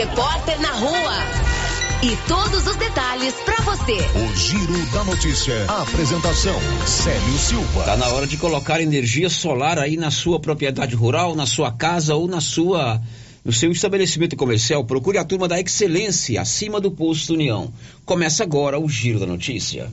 Repórter na Rua. E todos os detalhes para você. O Giro da Notícia. A apresentação: Célio Silva. Tá na hora de colocar energia solar aí na sua propriedade rural, na sua casa ou na sua no seu estabelecimento comercial, procure a turma da Excelência acima do posto União. Começa agora o Giro da Notícia.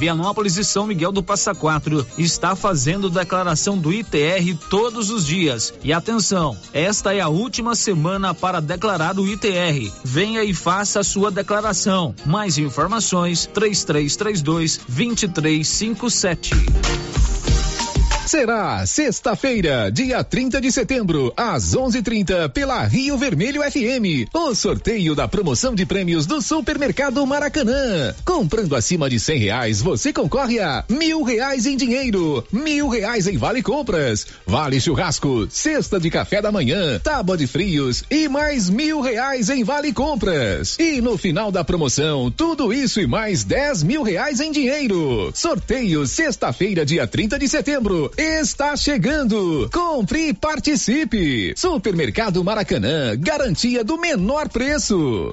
Vianópolis e São Miguel do Passa Quatro está fazendo declaração do ITR todos os dias. E atenção, esta é a última semana para declarar o ITR. Venha e faça a sua declaração. Mais informações: 3332 2357. Será sexta-feira, dia 30 de setembro, às 11:30 pela Rio Vermelho FM. O sorteio da promoção de prêmios do Supermercado Maracanã. Comprando acima de cem reais, você concorre a mil reais em dinheiro, mil reais em vale compras, vale churrasco, cesta de café da manhã, tábua de frios e mais mil reais em vale compras. E no final da promoção, tudo isso e mais dez mil reais em dinheiro. Sorteio sexta-feira, dia 30 de setembro está chegando. Compre e participe. Supermercado Maracanã, garantia do menor preço.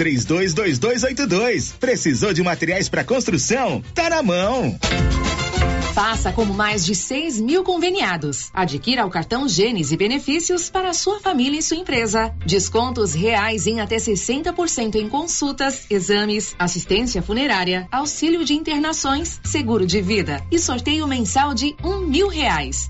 322282. Precisou de materiais para construção? Tá na mão. Faça como mais de 6 mil conveniados. Adquira o cartão Gênesis e benefícios para sua família e sua empresa. Descontos reais em até 60% em consultas, exames, assistência funerária, auxílio de internações, seguro de vida e sorteio mensal de um mil reais.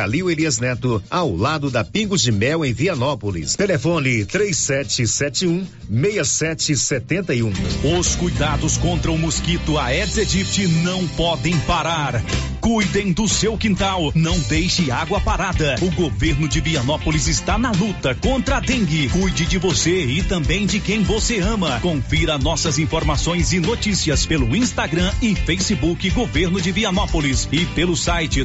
Calil Elias Neto, ao lado da Pingos de Mel em Vianópolis. Telefone 3771 6771. Os cuidados contra o mosquito Aedes aegypti não podem parar. Cuidem do seu quintal, não deixe água parada. O governo de Vianópolis está na luta contra a dengue. Cuide de você e também de quem você ama. Confira nossas informações e notícias pelo Instagram e Facebook Governo de Vianópolis e pelo site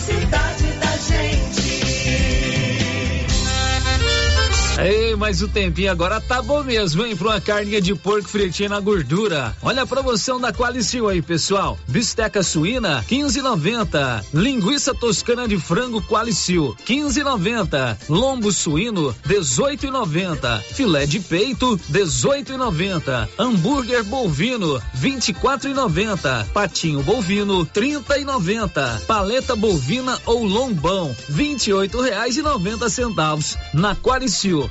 Ei, mas o tempinho agora tá bom mesmo, hein? Pra uma carninha de porco fritinha na gordura. Olha a promoção da Qualicil aí, pessoal. Bisteca suína, 15,90. Linguiça toscana de frango Qualicil, 15,90. Lombo suíno, 18,90. Filé de peito, 18,90. Hambúrguer bovino, 24,90. Patinho bovino, 30,90. Paleta bovina ou lombão, 28 reais e 90 centavos. Na Qualicil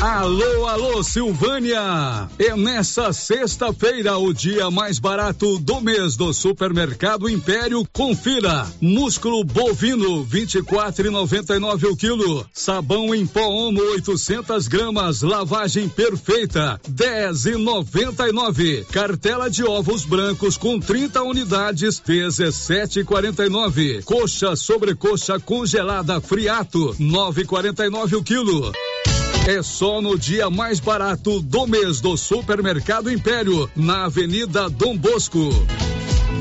Alô, alô, Silvânia! É nessa sexta-feira o dia mais barato do mês do Supermercado Império. Confira: músculo bovino 24,99 o quilo, sabão em pó Omo 800 gramas, lavagem perfeita 10,99. Cartela de ovos brancos com 30 unidades 17,49. Coxa sobrecoxa congelada friato 9,49 o quilo. É só no dia mais barato do mês do Supermercado Império, na Avenida Dom Bosco.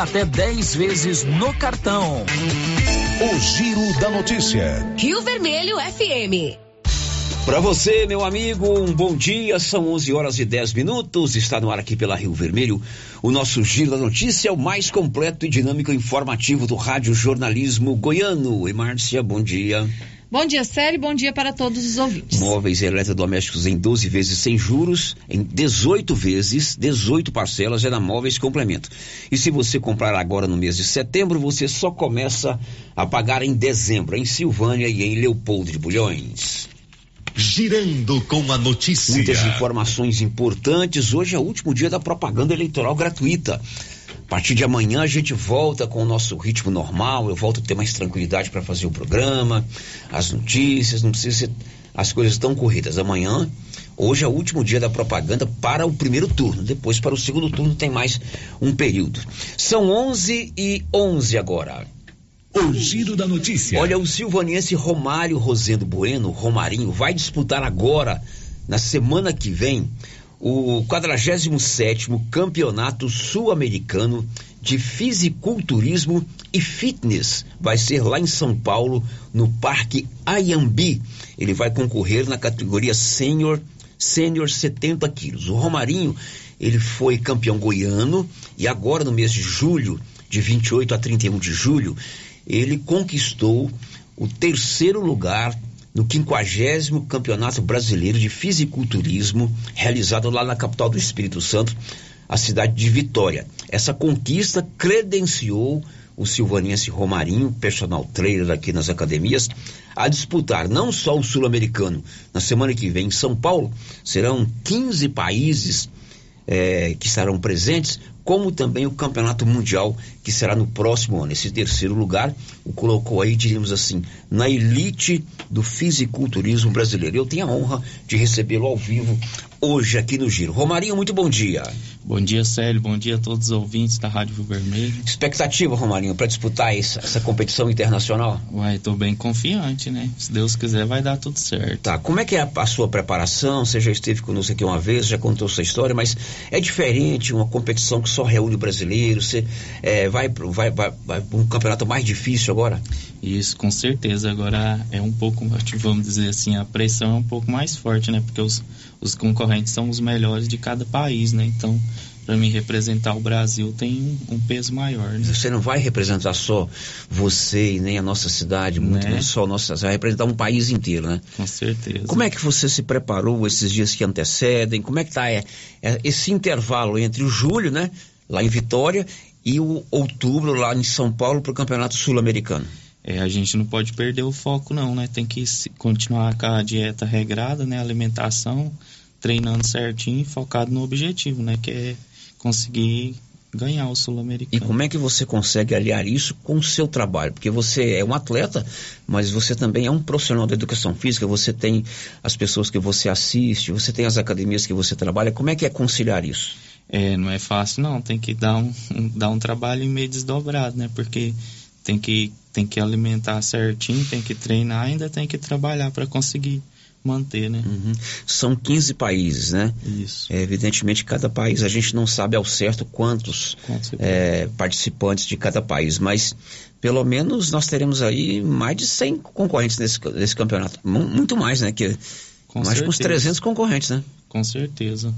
até 10 vezes no cartão. O Giro da Notícia. Rio Vermelho FM. Para você, meu amigo, um bom dia. São 11 horas e 10 minutos. Está no ar aqui pela Rio Vermelho. O nosso Giro da Notícia é o mais completo e dinâmico informativo do Rádio Jornalismo Goiano. E Márcia, bom dia. Bom dia, Célio. Bom dia para todos os ouvintes. Móveis e eletrodomésticos em 12 vezes sem juros, em 18 vezes, 18 parcelas é na Móveis Complemento. E se você comprar agora no mês de setembro, você só começa a pagar em dezembro, em Silvânia e em Leopoldo de Bulhões. Girando com a notícia. Muitas informações importantes. Hoje é o último dia da propaganda eleitoral gratuita. A partir de amanhã a gente volta com o nosso ritmo normal. Eu volto a ter mais tranquilidade para fazer o programa, as notícias, não precisa ser as coisas tão corridas. Amanhã, hoje é o último dia da propaganda para o primeiro turno. Depois, para o segundo turno, tem mais um período. São 11 e 11 agora. O Giro da Notícia. Olha, o silvaniense Romário Rosendo Bueno, Romarinho, vai disputar agora, na semana que vem, o 47º Campeonato Sul-Americano de Fisiculturismo e Fitness. Vai ser lá em São Paulo, no Parque Ayambi. Ele vai concorrer na categoria Sênior, Sênior 70 quilos. O Romarinho, ele foi campeão goiano e agora no mês de julho, de 28 a 31 de julho, ele conquistou o terceiro lugar no 50 Campeonato Brasileiro de Fisiculturismo, realizado lá na capital do Espírito Santo, a cidade de Vitória. Essa conquista credenciou o silvanense Romarinho, personal trainer aqui nas academias, a disputar não só o sul-americano na semana que vem em São Paulo, serão 15 países eh, que estarão presentes, como também o Campeonato Mundial, que será no próximo ano. Esse terceiro lugar colocou aí, diríamos assim, na elite do fisiculturismo brasileiro. Eu tenho a honra de recebê-lo ao vivo hoje aqui no Giro. Romarinho, muito bom dia. Bom dia, Célio. Bom dia a todos os ouvintes da Rádio Rio Vermelho. Expectativa, Romarinho, para disputar essa, essa, competição internacional? Uai, tô bem confiante, né? Se Deus quiser, vai dar tudo certo. Tá, como é que é a, a sua preparação? Você já esteve conosco aqui uma vez, já contou sua história, mas é diferente uma competição que só reúne brasileiros? Você é, vai, vai, vai, vai um campeonato mais difícil agora? Isso, com certeza. Agora é um pouco, vamos dizer assim, a pressão é um pouco mais forte, né? Porque os, os concorrentes são os melhores de cada país, né? Então, para mim representar o Brasil tem um, um, peso maior. Né? Você não vai representar só você e nem a nossa cidade, muito né? só a nossa, você vai representar um país inteiro, né? Com certeza. Como é que você se preparou esses dias que antecedem? Como é que tá é, é, esse intervalo entre o julho, né, lá em Vitória, e o outubro lá em São Paulo para o Campeonato Sul-Americano? É, a gente não pode perder o foco não, né? Tem que continuar com a dieta regrada, né? Alimentação, treinando certinho, focado no objetivo, né? Que é conseguir ganhar o sul-americano. E como é que você consegue aliar isso com o seu trabalho? Porque você é um atleta, mas você também é um profissional da educação física, você tem as pessoas que você assiste, você tem as academias que você trabalha. Como é que é conciliar isso? É, não é fácil não, tem que dar um, um dar um trabalho meio desdobrado, né? Porque tem que, tem que alimentar certinho, tem que treinar, ainda tem que trabalhar para conseguir manter, né? Uhum. São 15 países, né? Isso. É, evidentemente, cada país, a gente não sabe ao certo quantos é, participantes de cada país, mas pelo menos nós teremos aí mais de 100 concorrentes nesse, nesse campeonato. Muito mais, né? Que, Com mais certeza. uns 300 concorrentes, né? Com certeza.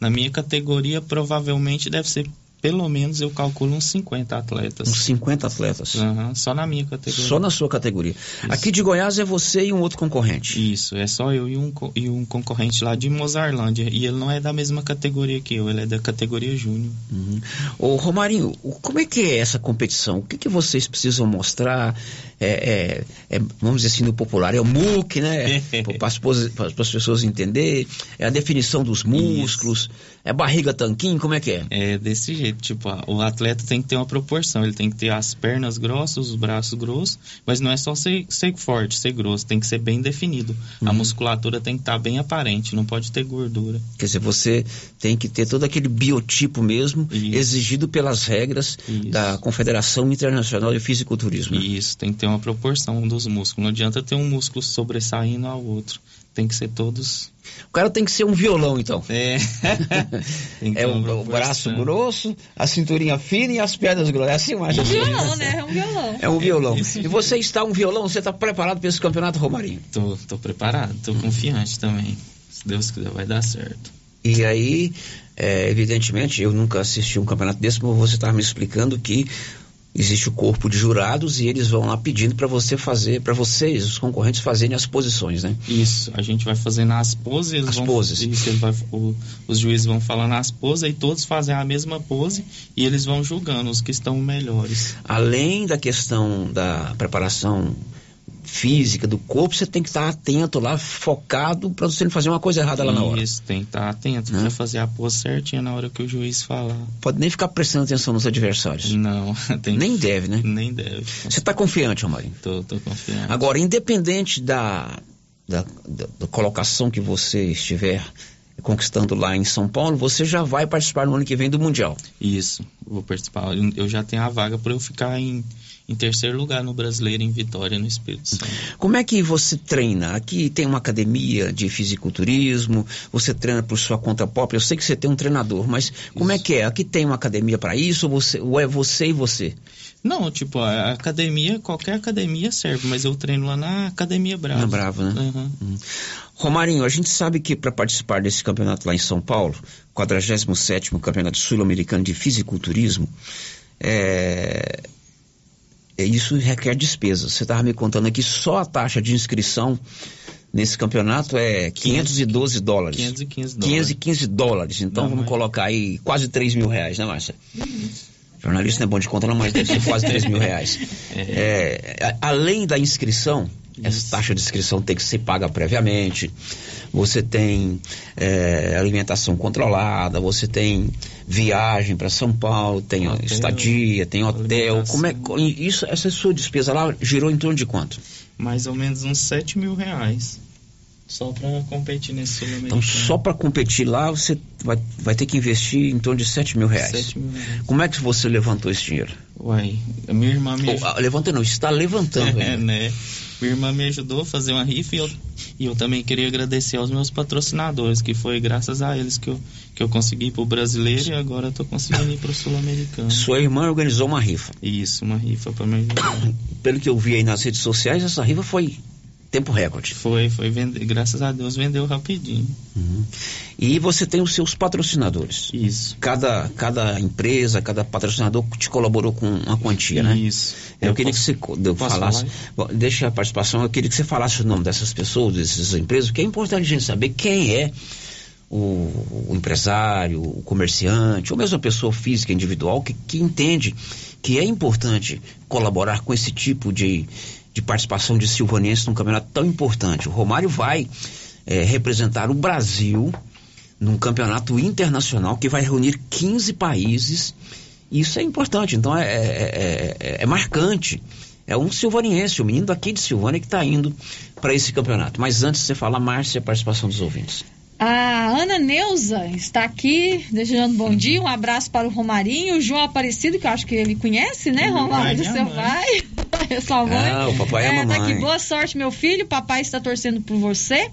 Na minha categoria, provavelmente deve ser pelo menos eu calculo uns 50 atletas. Uns 50 atletas. Uhum, só na minha categoria. Só na sua categoria. Isso. Aqui de Goiás é você e um outro concorrente. Isso, é só eu e um, e um concorrente lá de Mozarlândia. E ele não é da mesma categoria que eu, ele é da categoria júnior. Uhum. Ô Romarinho, como é que é essa competição? O que, que vocês precisam mostrar? É, é, é, vamos dizer assim, no popular, é o MOOC, né? para as pessoas entenderem. É a definição dos músculos. Isso. É barriga tanquinho, como é que é? É desse jeito, tipo, o atleta tem que ter uma proporção, ele tem que ter as pernas grossas, os braços grossos, mas não é só ser, ser forte, ser grosso, tem que ser bem definido. Uhum. A musculatura tem que estar tá bem aparente, não pode ter gordura. Quer dizer, você tem que ter todo aquele biotipo mesmo, Isso. exigido pelas regras Isso. da Confederação Internacional de Fisiculturismo. Né? Isso, tem que ter uma proporção dos músculos. Não adianta ter um músculo sobressaindo ao outro tem que ser todos. O cara tem que ser um violão, então. É. é o, o braço grosso, a cinturinha fina e as pernas grossas. É assim, mais É um violão, né? É um violão. É um violão. e você está um violão? Você está preparado para esse campeonato, Romarinho? Tô, tô preparado, tô confiante também. Se Deus quiser, vai dar certo. E aí, é, evidentemente, eu nunca assisti um campeonato desse, mas você estava me explicando que existe o corpo de jurados e eles vão lá pedindo para você fazer, para vocês, os concorrentes, fazerem as posições, né? Isso, a gente vai fazendo as poses. As vão, poses. Isso, vai, o, os juízes vão falando as poses e todos fazem a mesma pose e eles vão julgando os que estão melhores. Além da questão da preparação física do corpo, você tem que estar atento lá, focado, para você não fazer uma coisa errada lá na hora. Isso, tem que estar atento né? para fazer a pose certinha na hora que o juiz falar. Pode nem ficar prestando atenção nos adversários. Não, tem Nem deve, né? Nem deve. Você está confiante, Romarinho? Tô, tô confiante. Agora, independente da, da, da, da colocação que você estiver conquistando lá em São Paulo, você já vai participar no ano que vem do Mundial. Isso, vou participar. Eu já tenho a vaga para eu ficar em em terceiro lugar no brasileiro em Vitória, no Espírito Santo. Como é que você treina? Aqui tem uma academia de fisiculturismo, você treina por sua conta própria. Eu sei que você tem um treinador, mas como é isso. é que é? Aqui tem uma academia para isso ou, você, ou é você e você? Não, tipo, a academia, qualquer academia serve, mas eu treino lá na Academia Brava. Na Brava, né? Uhum. Uhum. Romarinho, a gente sabe que para participar desse campeonato lá em São Paulo, 47º Campeonato Sul-Americano de Fisiculturismo, é, isso requer despesas. Você estava me contando aqui só a taxa de inscrição nesse campeonato é 512 dólares. 515 dólares. 515 dólares. Então não, vamos mas... colocar aí quase 3 mil reais, né, Márcia? Jornalista não é bom de conta, não, mas deve ser quase 3 mil reais. É, é além da inscrição, essa taxa de inscrição tem que ser paga previamente. Você tem é, alimentação controlada, você tem viagem para São Paulo, tem hotel, estadia, tem hotel. Como é isso? Essa sua despesa lá girou em torno de quanto? Mais ou menos uns 7 mil reais. Só para competir nesse sul Então, só para competir lá, você vai, vai ter que investir em torno de 7 mil reais. 7 mil reais. Como é que você levantou esse dinheiro? Uai, a minha irmã me. Oh, levanta não, está levantando. É, né? Minha irmã me ajudou a fazer uma rifa e eu, e eu também queria agradecer aos meus patrocinadores, que foi graças a eles que eu, que eu consegui ir pro brasileiro e agora eu tô conseguindo ir pro sul-americano. Sua irmã organizou uma rifa? Isso, uma rifa para me ajudar. Pelo que eu vi aí nas redes sociais, essa rifa foi tempo recorde. Foi, foi vender, graças a Deus vendeu rapidinho. Uhum. E você tem os seus patrocinadores. Isso. Cada, cada empresa, cada patrocinador te colaborou com uma quantia, né? Isso. Eu, eu queria posso, que você falasse. Bom, deixa a participação, eu queria que você falasse o nome dessas pessoas, dessas empresas, porque é importante a gente saber quem é o, o empresário, o comerciante, ou mesmo a pessoa física individual que, que entende que é importante colaborar com esse tipo de de participação de silvanense num campeonato tão importante. O Romário vai é, representar o Brasil num campeonato internacional que vai reunir 15 países. Isso é importante, então é, é, é, é marcante. É um silvaniense, o um menino daqui de Silvânia que está indo para esse campeonato. Mas antes de você falar, Márcia, a participação dos ouvintes. A Ana Neuza está aqui, desejando bom dia, um abraço para o Romarinho, o João Aparecido, que eu acho que ele conhece, né, Romário? Seu pai, sua mãe. Ah, o papai é, é a mamãe. Tá aqui, boa sorte, meu filho, papai está torcendo por você.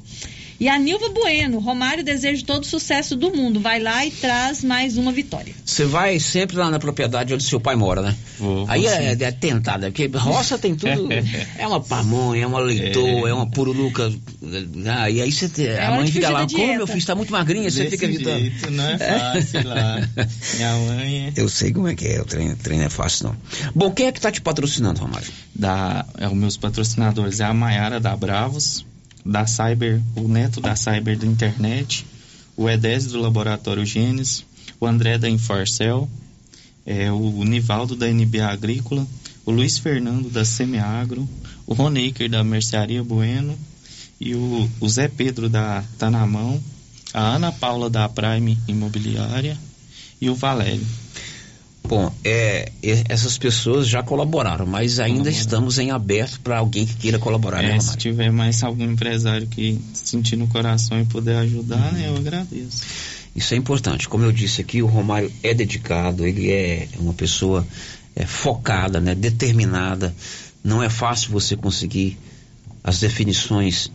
E a Nilva Bueno, Romário deseja todo o sucesso do mundo. Vai lá e traz mais uma vitória. Você vai sempre lá na propriedade onde seu pai mora, né? Vou, Aí vou é, é tentada, porque roça tem tudo. é uma pamonha, é uma leitoa, é, uma pururuca. Ah, e aí você te- É a mãe fica lá, como meu dieta." filho está muito magrinha, você fica evitando. jeito, não é fácil lá. Minha mãe. Eu sei como é que é, o treino, treino é fácil não. Bom, quem é que tá te patrocinando, Romário? Da, é, os meus patrocinadores é a Maiara da Bravos, da Cyber, o Neto da Cyber da Internet, o Edésio do Laboratório Gênesis, o André da Inforcel, é, o Nivaldo da NB Agrícola, o Luiz Fernando da Semiagro, o Roneker da Mercearia Bueno e o, o Zé Pedro da Tá na Mão, a Ana Paula da Prime Imobiliária e o Valério. Bom, é, essas pessoas já colaboraram, mas ainda estamos em aberto para alguém que queira colaborar, né, É, se Romário? tiver mais algum empresário que sentir no coração e puder ajudar, né, eu agradeço. Isso é importante. Como eu disse aqui, o Romário é dedicado, ele é uma pessoa é, focada, né, determinada. Não é fácil você conseguir as definições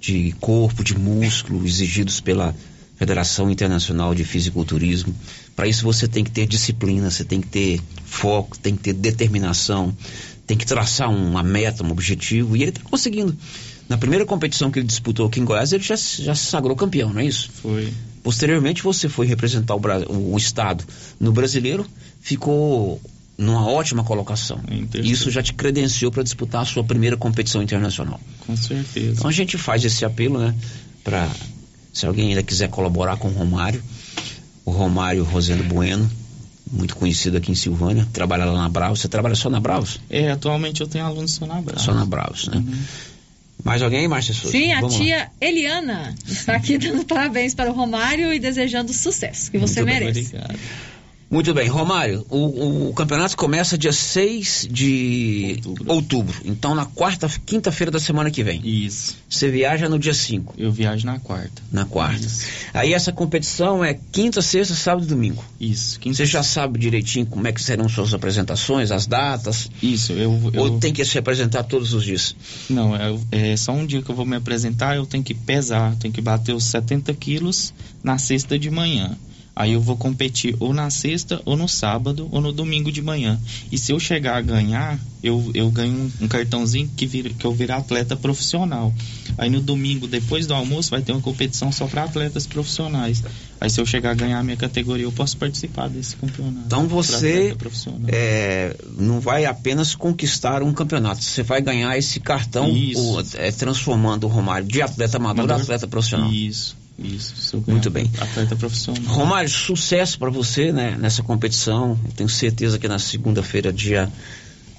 de corpo, de músculo exigidos pela Federação Internacional de Fisiculturismo. Para isso você tem que ter disciplina, você tem que ter foco, tem que ter determinação, tem que traçar uma meta, um objetivo, e ele está conseguindo. Na primeira competição que ele disputou aqui em Goiás, ele já, se- já se sagrou campeão, não é isso? Foi. Posteriormente, você foi representar o, o estado no brasileiro, ficou numa ótima colocação. Isso já te credenciou para disputar a sua primeira competição internacional. Com certeza. Então a gente faz esse apelo, né? Para se alguém ainda quiser colaborar com o Romário, o Romário Rosendo Bueno, muito conhecido aqui em Silvânia, trabalha lá na Bravos. Você trabalha só na Bravos? É, atualmente eu tenho alunos só na Brava. Só na Bravos, né? Mais alguém, Márcia Souza? Sim, a Vamos lá. tia Eliana está aqui dando parabéns para o Romário e desejando sucesso que você Muito merece. Muito bem, Romário, o, o campeonato começa dia 6 de outubro. Então na quarta, quinta-feira da semana que vem. Isso. Você viaja no dia 5. Eu viajo na quarta. Na quarta. Aí essa competição é quinta, sexta, sábado e domingo. Isso. Você já sabe direitinho como é que serão suas apresentações, as datas? Isso, eu. eu... Ou tem que se apresentar todos os dias? Não, é, é só um dia que eu vou me apresentar, eu tenho que pesar, tenho que bater os 70 quilos na sexta de manhã. Aí eu vou competir ou na sexta, ou no sábado, ou no domingo de manhã. E se eu chegar a ganhar, eu, eu ganho um, cartãozinho que, vira, que eu virar atleta profissional. Aí no domingo, depois do almoço, vai ter uma competição só para atletas profissionais. Aí se eu chegar a ganhar a minha categoria, eu posso participar desse campeonato. Então você é, não vai apenas conquistar um campeonato, você vai ganhar esse cartão o- é, transformando o Romário de atleta amador a Amador. atleta profissional. Isso, isso. Se eu ganhar Muito bem. Atleta profissional. Romário, sucesso para você né, nessa competição. Eu tenho certeza que na segunda-feira, dia,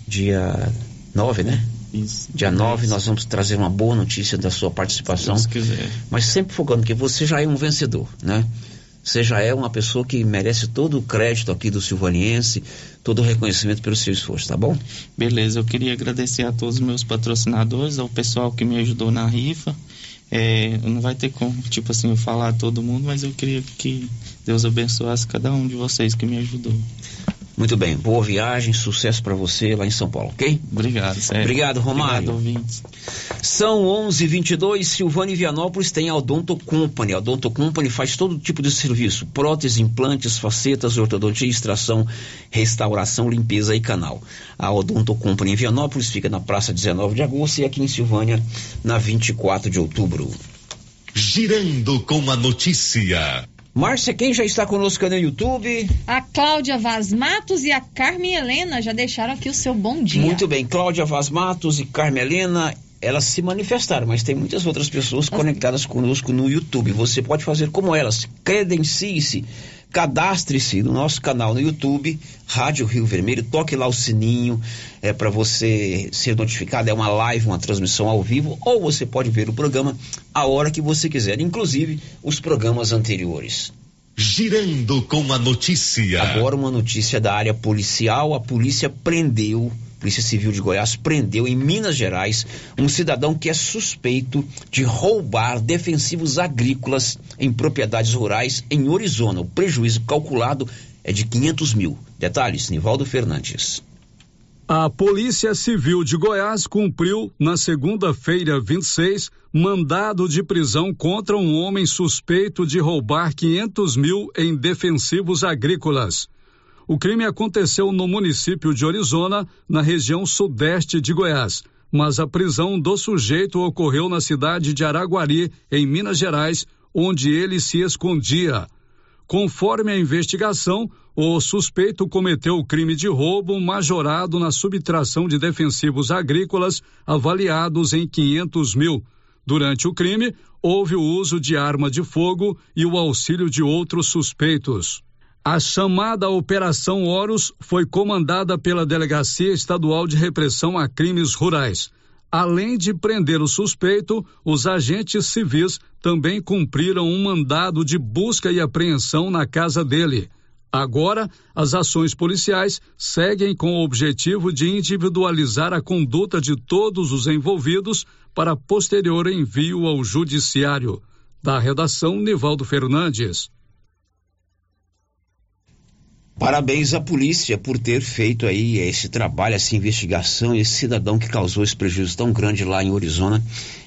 dia 9, né? Isso. Dia 9, nós vamos trazer uma boa notícia da sua participação. Se Deus quiser. Mas sempre focando que você já é um vencedor, né? Você já é uma pessoa que merece todo o crédito aqui do Silvaniense, todo o reconhecimento pelo seu esforço, tá bom? Beleza, eu queria agradecer a todos os meus patrocinadores, ao pessoal que me ajudou na rifa. É, não vai ter como, tipo assim, eu falar a todo mundo, mas eu queria que Deus abençoasse cada um de vocês que me ajudou. Muito bem, boa viagem, sucesso para você lá em São Paulo, ok? Obrigado, sério. Obrigado, Romário. Obrigado, ouvintes. São 11:22. Silvânia e Vianópolis tem a Odonto Company. A Odonto Company faz todo tipo de serviço: prótese, implantes, facetas, ortodontia, extração, restauração, limpeza e canal. A Odonto Company em Vianópolis fica na Praça 19 de Agosto e aqui em Silvânia na 24 de outubro. Girando com a notícia. Márcia, quem já está conosco no YouTube? A Cláudia Vaz Matos e a Carmen Helena já deixaram aqui o seu bom dia. Muito bem, Cláudia Vaz Matos e Carmen Helena, elas se manifestaram, mas tem muitas outras pessoas conectadas conosco no YouTube. Você pode fazer como elas, credencie-se, cadastre-se no nosso canal no YouTube, Rádio Rio Vermelho, toque lá o sininho é para você ser notificado, é uma live, uma transmissão ao vivo, ou você pode ver o programa a hora que você quiser, inclusive os programas anteriores. Girando com a notícia. Agora uma notícia da área policial. A polícia prendeu, Polícia Civil de Goiás prendeu em Minas Gerais um cidadão que é suspeito de roubar defensivos agrícolas em propriedades rurais em Orizona. O prejuízo calculado é de 500 mil. Detalhes, Nivaldo Fernandes. A Polícia Civil de Goiás cumpriu, na segunda-feira 26, mandado de prisão contra um homem suspeito de roubar 500 mil em defensivos agrícolas. O crime aconteceu no município de Orizona, na região sudeste de Goiás, mas a prisão do sujeito ocorreu na cidade de Araguari, em Minas Gerais, onde ele se escondia. Conforme a investigação, o suspeito cometeu o crime de roubo majorado na subtração de defensivos agrícolas avaliados em 500 mil. Durante o crime, houve o uso de arma de fogo e o auxílio de outros suspeitos. A chamada Operação Horus foi comandada pela Delegacia Estadual de Repressão a Crimes Rurais. Além de prender o suspeito, os agentes civis também cumpriram um mandado de busca e apreensão na casa dele. Agora, as ações policiais seguem com o objetivo de individualizar a conduta de todos os envolvidos para posterior envio ao Judiciário. Da redação, Nivaldo Fernandes. Parabéns à polícia por ter feito aí esse trabalho, essa investigação. Esse cidadão que causou esse prejuízo tão grande lá em Arizona,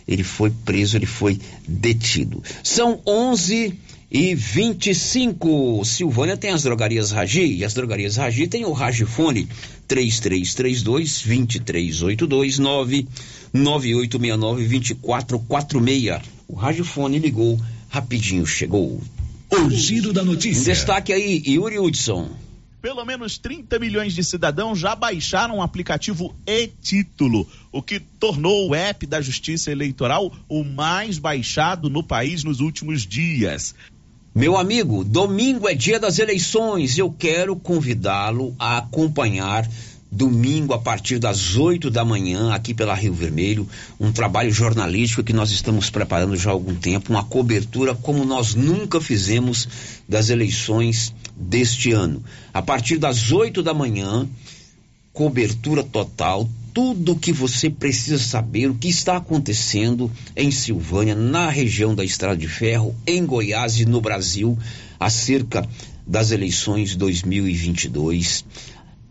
ele foi preso, ele foi detido. São 11 e 25. Silvânia tem as drogarias Ragi e as drogarias Ragi tem o Ragifone 3332 2382 99869 2446. O Ragifone ligou rapidinho, chegou. O giro da notícia. Um destaque aí, Yuri Hudson. Pelo menos 30 milhões de cidadãos já baixaram o aplicativo e-título, o que tornou o app da Justiça Eleitoral o mais baixado no país nos últimos dias. Meu amigo, domingo é dia das eleições. Eu quero convidá-lo a acompanhar domingo a partir das 8 da manhã aqui pela Rio Vermelho, um trabalho jornalístico que nós estamos preparando já há algum tempo, uma cobertura como nós nunca fizemos das eleições deste ano. A partir das 8 da manhã, cobertura total, tudo o que você precisa saber, o que está acontecendo em Silvânia, na região da Estrada de Ferro, em Goiás e no Brasil, acerca das eleições 2022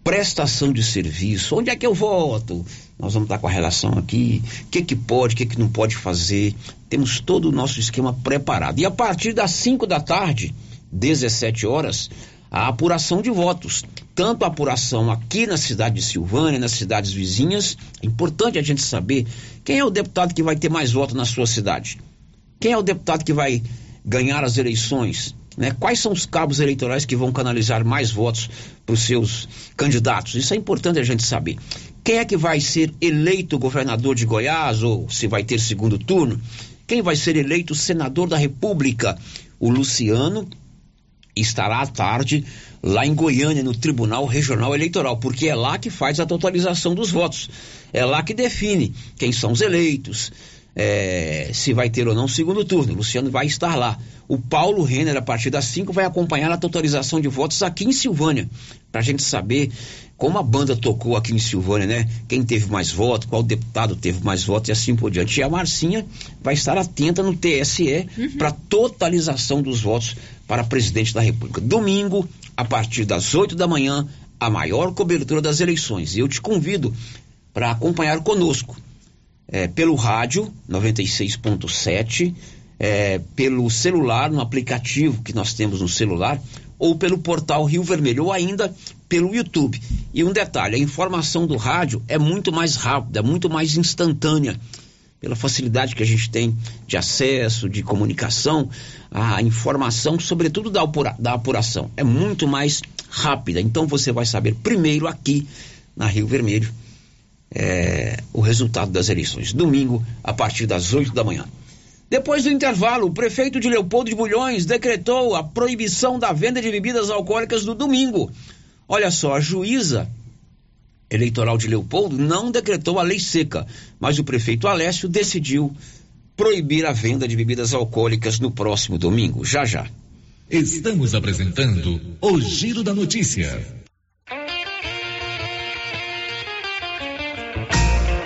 prestação de serviço, onde é que eu voto? Nós vamos estar com a relação aqui, o que que pode, o que que não pode fazer. Temos todo o nosso esquema preparado. E a partir das 5 da tarde, 17 horas, a apuração de votos. Tanto a apuração aqui na cidade de Silvânia, nas cidades vizinhas. É importante a gente saber quem é o deputado que vai ter mais votos na sua cidade. Quem é o deputado que vai ganhar as eleições? Né? Quais são os cabos eleitorais que vão canalizar mais votos para os seus candidatos? Isso é importante a gente saber. Quem é que vai ser eleito governador de Goiás ou se vai ter segundo turno? Quem vai ser eleito senador da República? O Luciano estará à tarde lá em Goiânia, no Tribunal Regional Eleitoral, porque é lá que faz a totalização dos votos. É lá que define quem são os eleitos, é, se vai ter ou não segundo turno. O Luciano vai estar lá. O Paulo Renner, a partir das 5, vai acompanhar a totalização de votos aqui em Silvânia, para a gente saber como a banda tocou aqui em Silvânia, né? Quem teve mais votos, qual deputado teve mais votos e assim por diante. E a Marcinha vai estar atenta no TSE uhum. para totalização dos votos para presidente da República. Domingo, a partir das 8 da manhã, a maior cobertura das eleições. E eu te convido para acompanhar conosco é, pelo rádio 96.7, é, pelo celular, no aplicativo que nós temos no celular, ou pelo portal Rio Vermelho, ou ainda pelo YouTube. E um detalhe: a informação do rádio é muito mais rápida, muito mais instantânea. Pela facilidade que a gente tem de acesso, de comunicação, a informação, sobretudo da, apura, da apuração, é muito mais rápida. Então você vai saber primeiro aqui na Rio Vermelho é, o resultado das eleições. Domingo, a partir das 8 da manhã. Depois do intervalo, o prefeito de Leopoldo de Bulhões decretou a proibição da venda de bebidas alcoólicas no domingo. Olha só, a juíza eleitoral de Leopoldo não decretou a lei seca, mas o prefeito Alessio decidiu proibir a venda de bebidas alcoólicas no próximo domingo. Já já. Estamos apresentando o Giro da Notícia.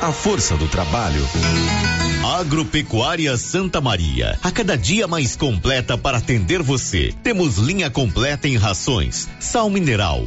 A força do trabalho. Agropecuária Santa Maria, a cada dia mais completa para atender você. Temos linha completa em rações, sal mineral,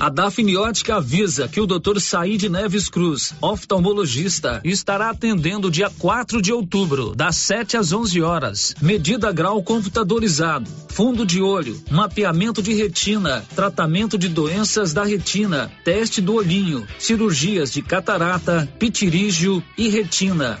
A Dafniótica avisa que o Dr. Said Neves Cruz, oftalmologista, estará atendendo dia 4 de outubro, das 7 às 11 horas. Medida grau computadorizado, fundo de olho, mapeamento de retina, tratamento de doenças da retina, teste do olhinho, cirurgias de catarata, pitirígio e retina.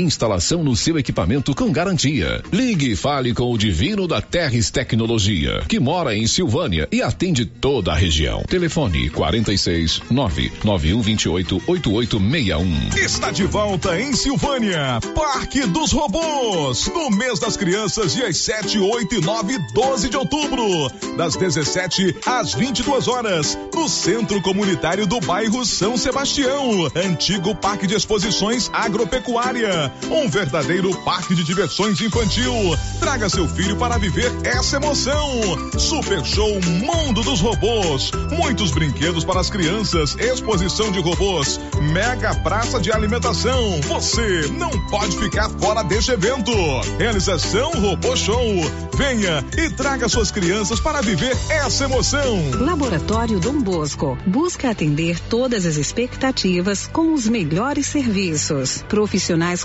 Instalação no seu equipamento com garantia. Ligue e fale com o Divino da Terres Tecnologia, que mora em Silvânia e atende toda a região. Telefone 46 99128 8861. Está de volta em Silvânia, Parque dos Robôs, no mês das crianças, dias 7, 8 e 9 e 12 de outubro, das 17 às 22 horas, no Centro Comunitário do bairro São Sebastião, antigo Parque de Exposições Agropecuária. Um verdadeiro parque de diversões infantil. Traga seu filho para viver essa emoção. Super Show Mundo dos Robôs. Muitos brinquedos para as crianças, exposição de robôs, mega praça de alimentação. Você não pode ficar fora deste evento. Realização Robô Show. Venha e traga suas crianças para viver essa emoção. Laboratório Dom Bosco busca atender todas as expectativas com os melhores serviços. Profissionais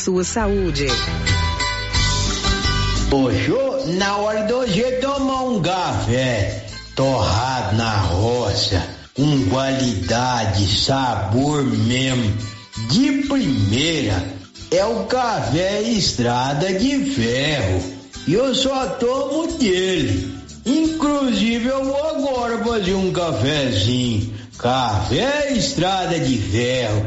sua saúde. Poxa, na hora de hoje tomar um café torrado na roça, com qualidade, sabor mesmo, de primeira, é o café Estrada de Ferro. E eu só tomo dele. Inclusive eu vou agora fazer um cafezinho. Café Estrada de Ferro.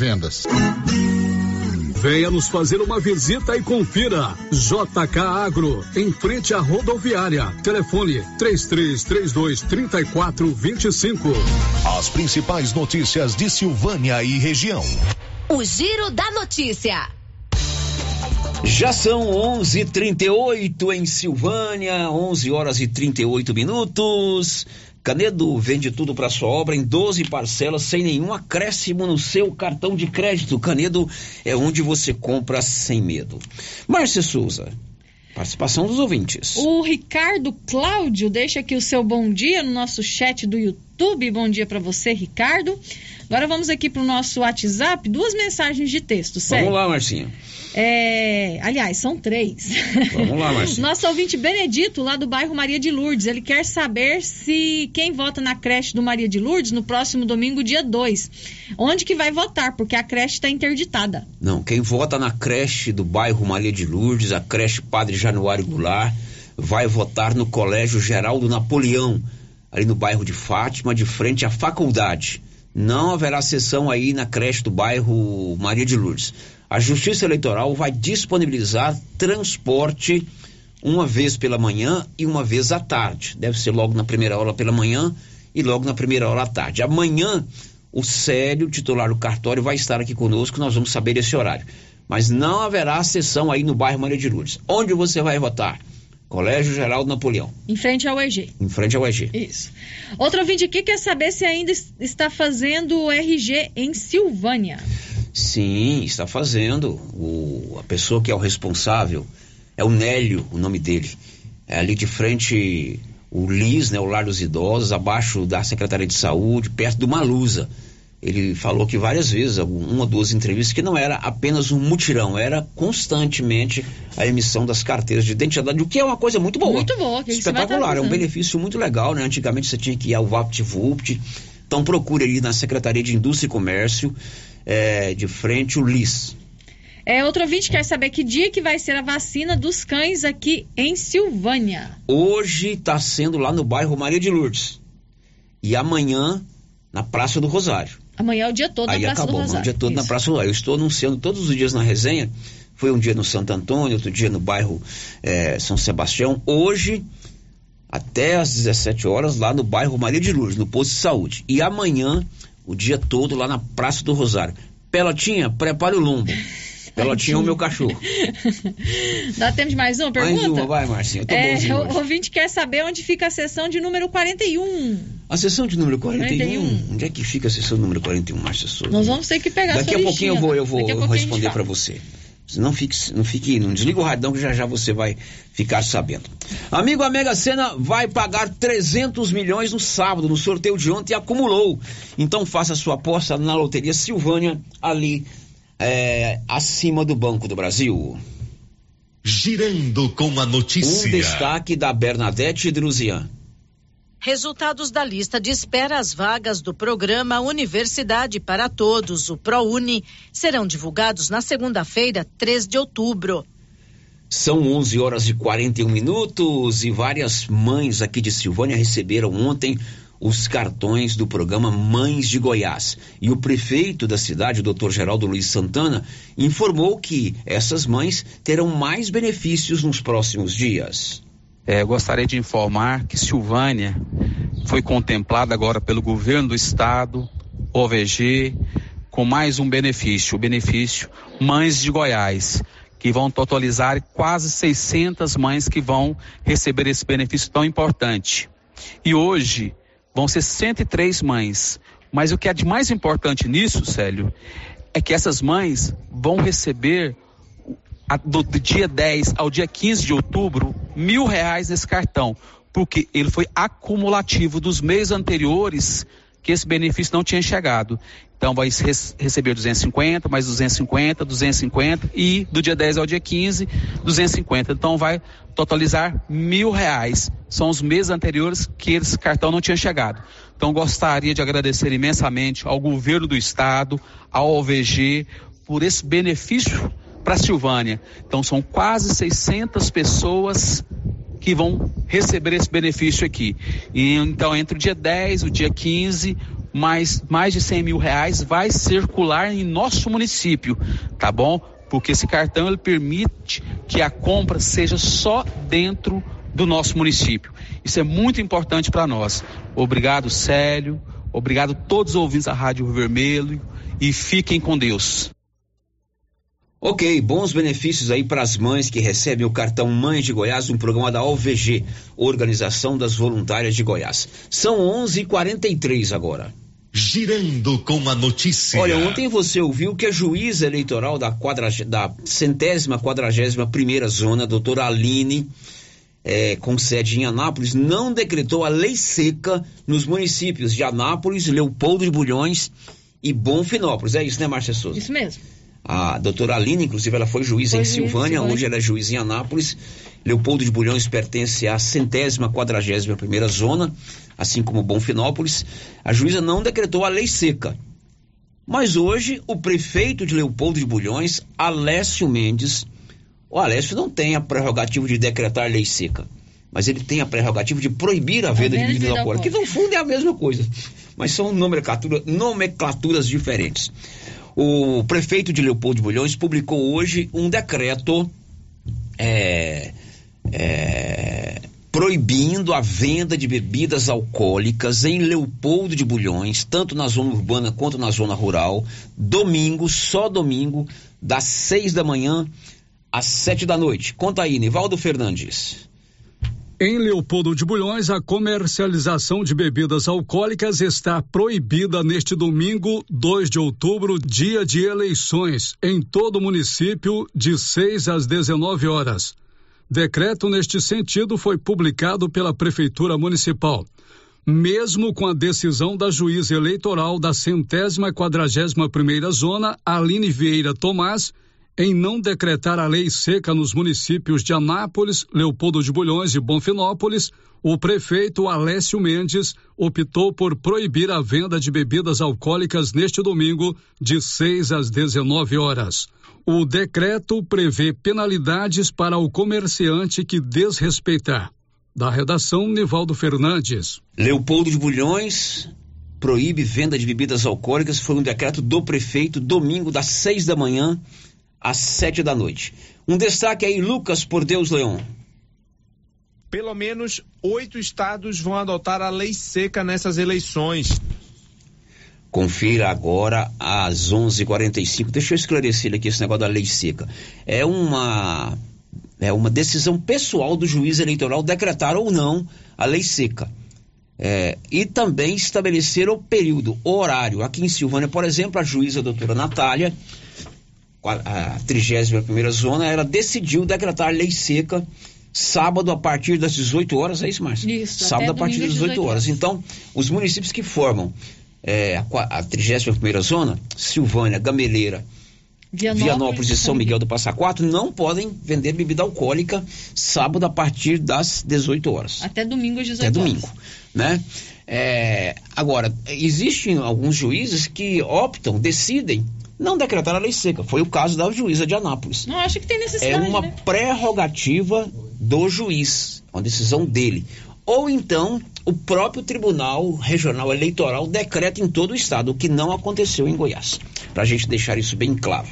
vendas. Venha nos fazer uma visita e confira. JK Agro, em frente à rodoviária. Telefone 3332 3425. As principais notícias de Silvânia e região. O Giro da Notícia. Já são 11:38 em Silvânia, 11 horas e 38 minutos. Canedo vende tudo para sua obra em 12 parcelas sem nenhum acréscimo no seu cartão de crédito. Canedo é onde você compra sem medo. Márcia Souza, participação dos ouvintes. O Ricardo Cláudio deixa aqui o seu bom dia no nosso chat do YouTube. Bom dia para você, Ricardo. Agora vamos aqui para o nosso WhatsApp, duas mensagens de texto, certo? Vamos lá, Marcinha. É, aliás, são três. Vamos lá, Marcinha. Nosso ouvinte Benedito, lá do bairro Maria de Lourdes, ele quer saber se quem vota na creche do Maria de Lourdes no próximo domingo, dia 2. Onde que vai votar? Porque a creche está interditada. Não, quem vota na creche do bairro Maria de Lourdes, a creche Padre Januário Goulart, vai votar no Colégio Geraldo Napoleão, ali no bairro de Fátima, de frente à faculdade. Não haverá sessão aí na creche do bairro Maria de Lourdes. A Justiça Eleitoral vai disponibilizar transporte uma vez pela manhã e uma vez à tarde. Deve ser logo na primeira hora pela manhã e logo na primeira hora à tarde. Amanhã, o Célio, titular do cartório, vai estar aqui conosco, nós vamos saber esse horário. Mas não haverá sessão aí no bairro Maria de Lourdes. Onde você vai votar? Colégio Geraldo Napoleão, Em frente ao EG. em frente ao EG. Isso. Outro ouvinte aqui quer saber se ainda es- está fazendo o RG em Silvânia. Sim, está fazendo. O, a pessoa que é o responsável é o Nélio, o nome dele. É ali de frente, o LIS, né, o Lar dos Idosos, abaixo da Secretaria de Saúde, perto do Malusa. Ele falou que várias vezes, uma ou duas entrevistas, que não era apenas um mutirão, era constantemente a emissão das carteiras de identidade, o que é uma coisa muito boa. Muito boa, que Espetacular, é um benefício muito legal, né? Antigamente você tinha que ir ao VaptVupt, então procure ali na Secretaria de Indústria e Comércio, é, de frente o LIS. É, outro ouvinte quer saber que dia que vai ser a vacina dos cães aqui em Silvânia. Hoje está sendo lá no bairro Maria de Lourdes. E amanhã na Praça do Rosário. Amanhã é o dia todo Aí na Praça acabou, do o Rosário. dia todo na Isso. Praça do Rosário. Eu estou anunciando todos os dias na resenha. Foi um dia no Santo Antônio, outro dia no bairro eh, São Sebastião. Hoje, até às 17 horas, lá no bairro Maria de Lourdes, no posto de saúde. E amanhã, o dia todo, lá na Praça do Rosário. Pelotinha, prepare o lombo. Pelotinha é o meu cachorro. Dá tempo de mais uma pergunta? Mais uma, vai, tô É, o ouvinte quer saber onde fica a sessão de número 41. A sessão de número 41, 41. onde é que fica a sessão número 41, Márcia Souza? Nós vamos ter que pegar Daqui sua a pouquinho eu vou, eu vou a gente responder para você. Você Não fique, não fique, não desliga o radão que já já você vai ficar sabendo. Amigo, a Mega Sena vai pagar 300 milhões no sábado, no sorteio de ontem e acumulou. Então faça sua aposta na Loteria Silvânia, ali é, acima do Banco do Brasil. Girando com a notícia. Um destaque da Bernadette Druzian. Resultados da lista de espera às vagas do programa Universidade para Todos, o ProUni, serão divulgados na segunda-feira, 3 de outubro. São 11 horas e 41 minutos e várias mães aqui de Silvânia receberam ontem os cartões do programa Mães de Goiás. E o prefeito da cidade, o Dr. Geraldo Luiz Santana, informou que essas mães terão mais benefícios nos próximos dias. É, gostaria de informar que Silvânia foi contemplada agora pelo governo do estado, OVG, com mais um benefício, o benefício Mães de Goiás, que vão totalizar quase 600 mães que vão receber esse benefício tão importante. E hoje vão ser 103 mães. Mas o que é de mais importante nisso, Célio, é que essas mães vão receber do dia 10 ao dia 15 de outubro, mil reais nesse cartão, porque ele foi acumulativo dos meses anteriores que esse benefício não tinha chegado. Então vai receber 250, mais 250, 250 e do dia 10 ao dia 15, 250. Então vai totalizar mil reais. São os meses anteriores que esse cartão não tinha chegado. Então gostaria de agradecer imensamente ao governo do estado, ao OVG, por esse benefício para Silvânia. Então são quase 600 pessoas que vão receber esse benefício aqui. E, então, entre o dia 10 e o dia 15, mais, mais de 100 mil reais vai circular em nosso município, tá bom? Porque esse cartão ele permite que a compra seja só dentro do nosso município. Isso é muito importante para nós. Obrigado, Célio. Obrigado a todos os ouvintes da Rádio Vermelho. E fiquem com Deus. Ok, bons benefícios aí para as mães que recebem o cartão Mães de Goiás, um programa da OVG, Organização das Voluntárias de Goiás. São 11:43 agora. Girando com a notícia. Olha, ontem você ouviu que a juíza eleitoral da, quadrag... da centésima quadragésima primeira zona, doutora Aline, eh, com sede em Anápolis, não decretou a lei seca nos municípios de Anápolis, Leopoldo de Bulhões e Bonfinópolis. É isso, né, Márcia Souza? Isso mesmo. A doutora Aline, inclusive, ela foi juíza Foi em Silvânia, Silvânia. hoje ela é juíza em Anápolis. Leopoldo de Bulhões pertence à centésima quadragésima primeira zona, assim como Bonfinópolis. A juíza não decretou a lei seca. Mas hoje, o prefeito de Leopoldo de Bulhões, Alessio Mendes, o Alessio não tem a prerrogativa de decretar lei seca, mas ele tem a prerrogativa de proibir a venda de venda de bebidas bebida alcoólicas, que no fundo é a mesma coisa, mas são nomenclatura, nomenclaturas diferentes. O prefeito de Leopoldo de Bulhões publicou hoje um decreto é, é, proibindo a venda de bebidas alcoólicas em Leopoldo de Bulhões, tanto na zona urbana quanto na zona rural, domingo, só domingo, das seis da manhã às sete da noite. Conta aí, Nivaldo Fernandes. Em Leopoldo de Bulhões, a comercialização de bebidas alcoólicas está proibida neste domingo, 2 de outubro, dia de eleições, em todo o município, de 6 às 19 horas. Decreto neste sentido foi publicado pela Prefeitura Municipal. Mesmo com a decisão da juíza eleitoral da centésima quadragésima primeira zona, Aline Vieira Tomás, em não decretar a lei seca nos municípios de Anápolis, Leopoldo de Bulhões e Bonfinópolis, o prefeito Alessio Mendes optou por proibir a venda de bebidas alcoólicas neste domingo, de 6 às 19 horas. O decreto prevê penalidades para o comerciante que desrespeitar. Da redação, Nivaldo Fernandes. Leopoldo de Bulhões proíbe venda de bebidas alcoólicas. Foi um decreto do prefeito, domingo, das seis da manhã às sete da noite. Um destaque aí, Lucas, por Deus, Leão. Pelo menos oito estados vão adotar a lei seca nessas eleições. Confira agora às 11:45. Deixa eu esclarecer aqui esse negócio da lei seca. É uma é uma decisão pessoal do juiz eleitoral decretar ou não a lei seca. É, e também estabelecer o período, o horário. Aqui em Silvânia, por exemplo, a juíza doutora Natália, a 31 primeira zona, ela decidiu decretar lei seca sábado a partir das 18 horas, é isso, Márcio? Isso, Sábado a partir das domingo às 18 horas. Então, os municípios que formam é, a, qua- a 31 primeira zona, Silvânia, Gameleira, Vianópolis, Vianópolis e São Miguel do Passa Quatro, não podem vender bebida alcoólica sábado a partir das 18 horas Até domingo às 18 até horas. domingo, né? É, agora, existem alguns juízes que optam, decidem não decretar a lei seca. Foi o caso da juíza de Anápolis. Não acho que tem É necessidade, uma né? prerrogativa do juiz, uma decisão dele. Ou então, o próprio Tribunal Regional Eleitoral decreta em todo o estado, o que não aconteceu em Goiás. Para a gente deixar isso bem claro.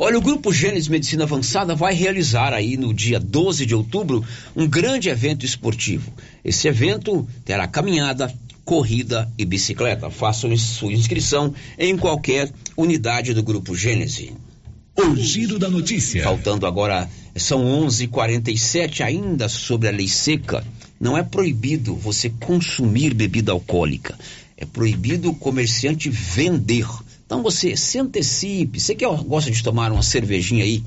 Olha, o Grupo Gênesis Medicina Avançada vai realizar aí no dia 12 de outubro um grande evento esportivo. Esse evento terá caminhada, corrida e bicicleta. Façam sua inscrição em qualquer unidade do Grupo Gênesis. O giro da notícia. Faltando agora, são 11:47 ainda sobre a lei seca. Não é proibido você consumir bebida alcoólica. É proibido o comerciante vender. Então você se antecipe. Você que gosta de tomar uma cervejinha aí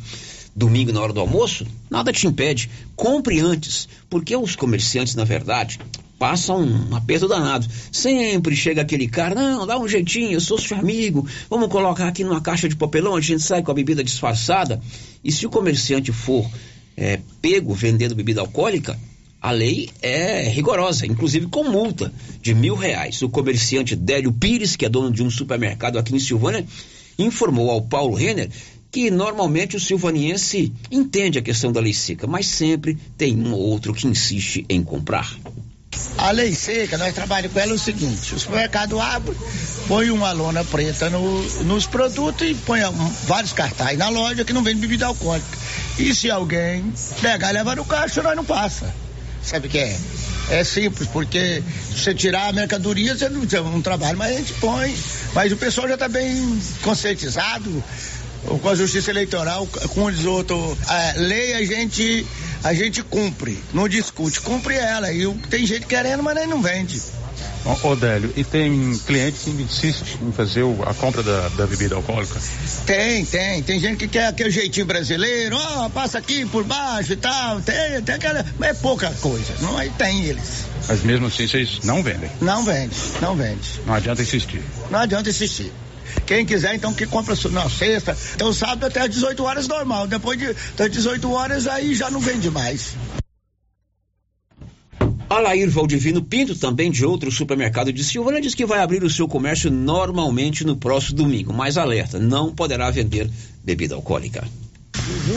domingo na hora do almoço, nada te impede. Compre antes, porque os comerciantes, na verdade, passa um aperto danado. Sempre chega aquele cara, não, dá um jeitinho, eu sou seu amigo, vamos colocar aqui numa caixa de papelão, a gente sai com a bebida disfarçada. E se o comerciante for é, pego vendendo bebida alcoólica, a lei é rigorosa, inclusive com multa de mil reais. O comerciante Délio Pires, que é dono de um supermercado aqui em Silvânia, informou ao Paulo Renner que normalmente o silvaniense entende a questão da lei seca, mas sempre tem um ou outro que insiste em comprar. A lei seca, nós trabalhamos com ela o seguinte: o supermercado abre, põe uma lona preta no- nos produtos e põe um- vários cartazes na loja que não vende bebida alcoólica. E se alguém pegar e levar no caixa, nós não passa. Sabe o que é? É simples, porque se você tirar a mercadoria, você não, você não trabalha, mas a gente põe. Mas o pessoal já está bem conscientizado com a justiça eleitoral, com os outros. A lei a gente, a gente cumpre, não discute, cumpre ela. E tem gente querendo, mas nem não vende. Ô, Odélio, e tem cliente que insiste em fazer o- a compra da, da bebida alcoólica? Tem, tem. Tem gente que quer aquele jeitinho brasileiro, ó, passa aqui por baixo e tal. Tem, tem aquela. Mas é pouca coisa. Não aí tem eles. Mas mesmo assim vocês não vendem. Não vende, não vende. Não adianta insistir. Não adianta insistir. Quem quiser, então, que compra na sexta. Então, sábado até às 18 horas normal. Depois de, das 18 horas, aí já não vende mais. Alair Valdivino Pinto, também de outro supermercado de Silvânia, diz que vai abrir o seu comércio normalmente no próximo domingo, mas alerta, não poderá vender bebida alcoólica.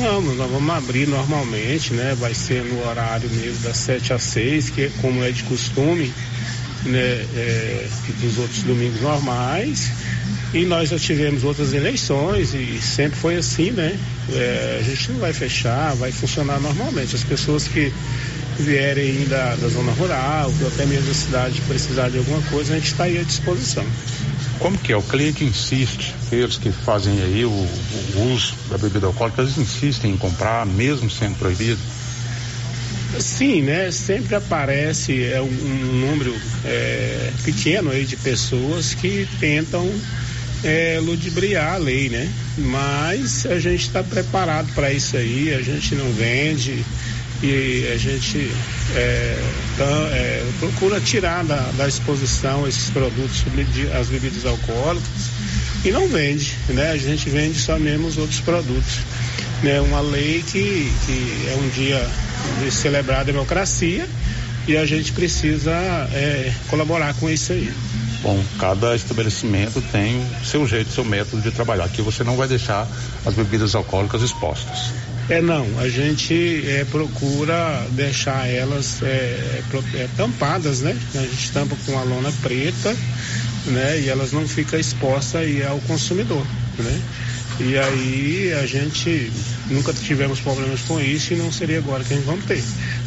Vamos, nós vamos abrir normalmente, né? Vai ser no horário mesmo das 7 às 6, que é como é de costume, né? É, dos outros domingos normais. E nós já tivemos outras eleições e sempre foi assim, né? É, a gente não vai fechar, vai funcionar normalmente. As pessoas que vierem da, da zona rural, ou até mesmo da cidade, precisar de alguma coisa, a gente está aí à disposição. Como que é? O cliente insiste, eles que fazem aí o, o uso da bebida alcoólica, eles insistem em comprar, mesmo sendo proibido. Sim, né? Sempre aparece é, um, um número é, pequeno aí de pessoas que tentam é, ludibriar a lei, né? Mas a gente está preparado para isso aí, a gente não vende e a gente é, tá- é, procura tirar da, da exposição esses produtos, as bebidas alcoólicas e não vende, né? A gente vende só mesmo os outros produtos. Né? Uma lei que, que é um dia de celebrar a democracia e a gente precisa é, colaborar com isso aí. Bom, cada estabelecimento tem o seu jeito, seu método de trabalhar. Aqui você não vai deixar as bebidas alcoólicas expostas. É não, a gente é, procura deixar elas é, é, tampadas, né? A gente tampa com a lona preta, né? E elas não ficam expostas aí ao consumidor, né? E aí a gente nunca tivemos problemas com isso e não seria agora que a gente vamos ter.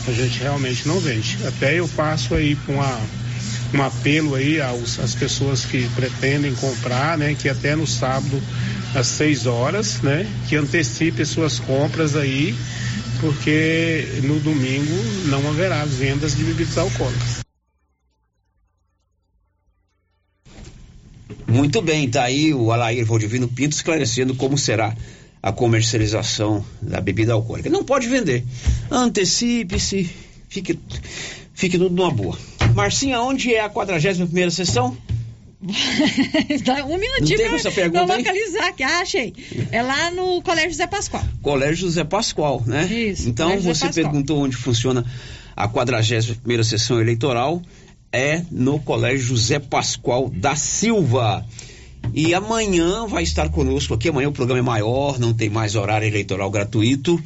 A gente realmente não vende. Até eu passo aí para uma um apelo aí aos, às pessoas que pretendem comprar, né? Que até no sábado às 6 horas, né? Que antecipe as suas compras aí, porque no domingo não haverá vendas de bebidas alcoólicas. Muito bem, tá aí o Alair Valdivino Pinto esclarecendo como será a comercialização da bebida alcoólica. Não pode vender. Antecipe-se, fique, fique tudo numa boa. Marcinha, onde é a 41 primeira sessão? Dá um minutinho pra, essa pergunta pra localizar aqui. Ah, achei. É lá no Colégio José Pascoal. Colégio José Pascoal, né? Isso, Então Colégio você perguntou onde funciona a 41 primeira sessão eleitoral. É no Colégio José Pascoal da Silva. E amanhã vai estar conosco aqui. Amanhã o programa é maior, não tem mais horário eleitoral gratuito.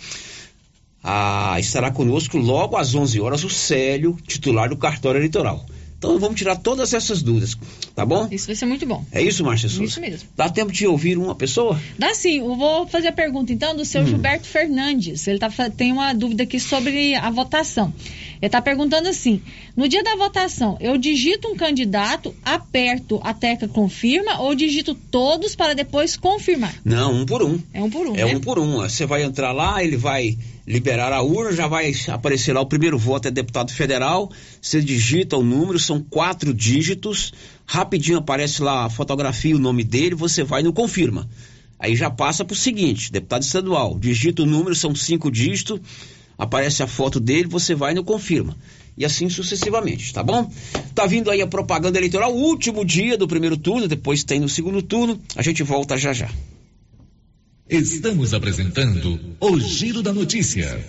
Ah, estará conosco logo às 11 horas o Célio, titular do cartório eleitoral. Então vamos tirar todas essas dúvidas, tá bom? Isso vai ser muito bom. É isso, Márcia Souza? Isso mesmo. Dá tempo de ouvir uma pessoa? Dá sim, eu vou fazer a pergunta então do Hum. seu Gilberto Fernandes. Ele tá, tem uma dúvida aqui sobre a votação. Ele está perguntando assim: no dia da votação, eu digito um candidato, aperto a tecla confirma ou digito todos para depois confirmar? Não, um por um. É um por um, É né? um por um. Você vai entrar lá, ele vai liberar a urna, já vai aparecer lá o primeiro voto é deputado federal. Você digita o número, são quatro dígitos. Rapidinho aparece lá a fotografia, o nome dele, você vai no confirma. Aí já passa para o seguinte, deputado estadual, digita o número, são cinco dígitos, aparece a foto dele, você vai no confirma. e assim sucessivamente, tá bom? Tá vindo aí a propaganda eleitoral, último dia do primeiro turno, depois tem no segundo turno. A gente volta já já. Estamos apresentando o Giro da Notícia.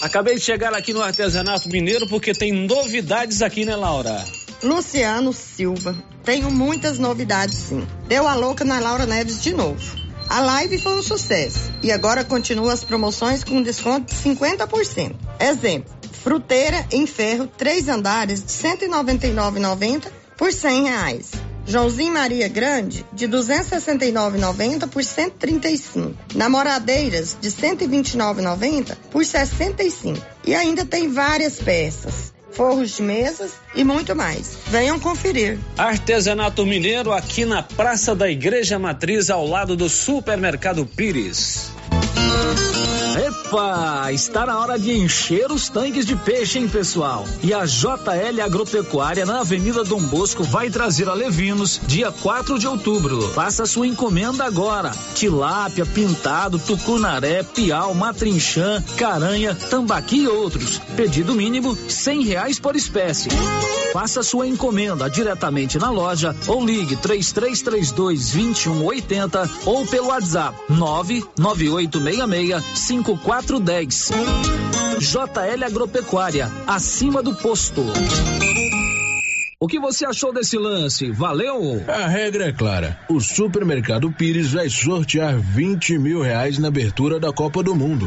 Acabei de chegar aqui no Artesanato Mineiro porque tem novidades aqui, né, Laura? Luciano Silva. Tenho muitas novidades, sim. Deu a louca na Laura Neves de novo. A live foi um sucesso e agora continua as promoções com desconto de 50%. Exemplo: fruteira em ferro, três andares de R$ 199,90 por 100 reais. Joãozinho Maria Grande, de 269,90 por 135. Namoradeiras, de 129,90 por 65. E ainda tem várias peças forros de mesas e muito mais. Venham conferir. Artesanato Mineiro aqui na Praça da Igreja Matriz, ao lado do Supermercado Pires. Epa, está na hora de encher os tanques de peixe, hein, pessoal? E a JL Agropecuária na Avenida Dom Bosco vai trazer a Levinos dia 4 de outubro. Faça sua encomenda agora. Tilápia, pintado, tucunaré, piau, matrinchã, caranha, tambaqui e outros. Pedido mínimo cem reais por espécie. Faça sua encomenda diretamente na loja ou ligue 3332 2180 ou pelo WhatsApp 99866 5410. JL Agropecuária, acima do posto. O que você achou desse lance? Valeu? A regra é clara. O supermercado Pires vai sortear 20 mil reais na abertura da Copa do Mundo.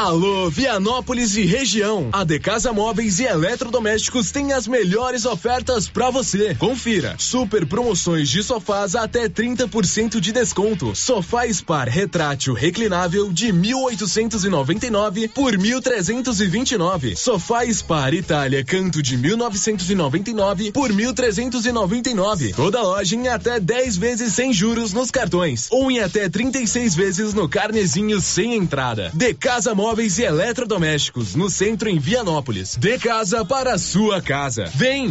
Alô, Vianópolis e região. A De Casa Móveis e Eletrodomésticos tem as melhores ofertas para você. Confira. Super promoções de sofás até 30% de desconto. Sofá Spar retrátil reclinável de 1.899 por 1.329. Sofá Spar Itália canto de 1.999 por 1.399. Toda loja em até 10 vezes sem juros nos cartões ou em até 36 vezes no carnezinho sem entrada. De Casa Móveis e Eletrodomésticos, no centro em Vianópolis. De casa para sua casa. Vem!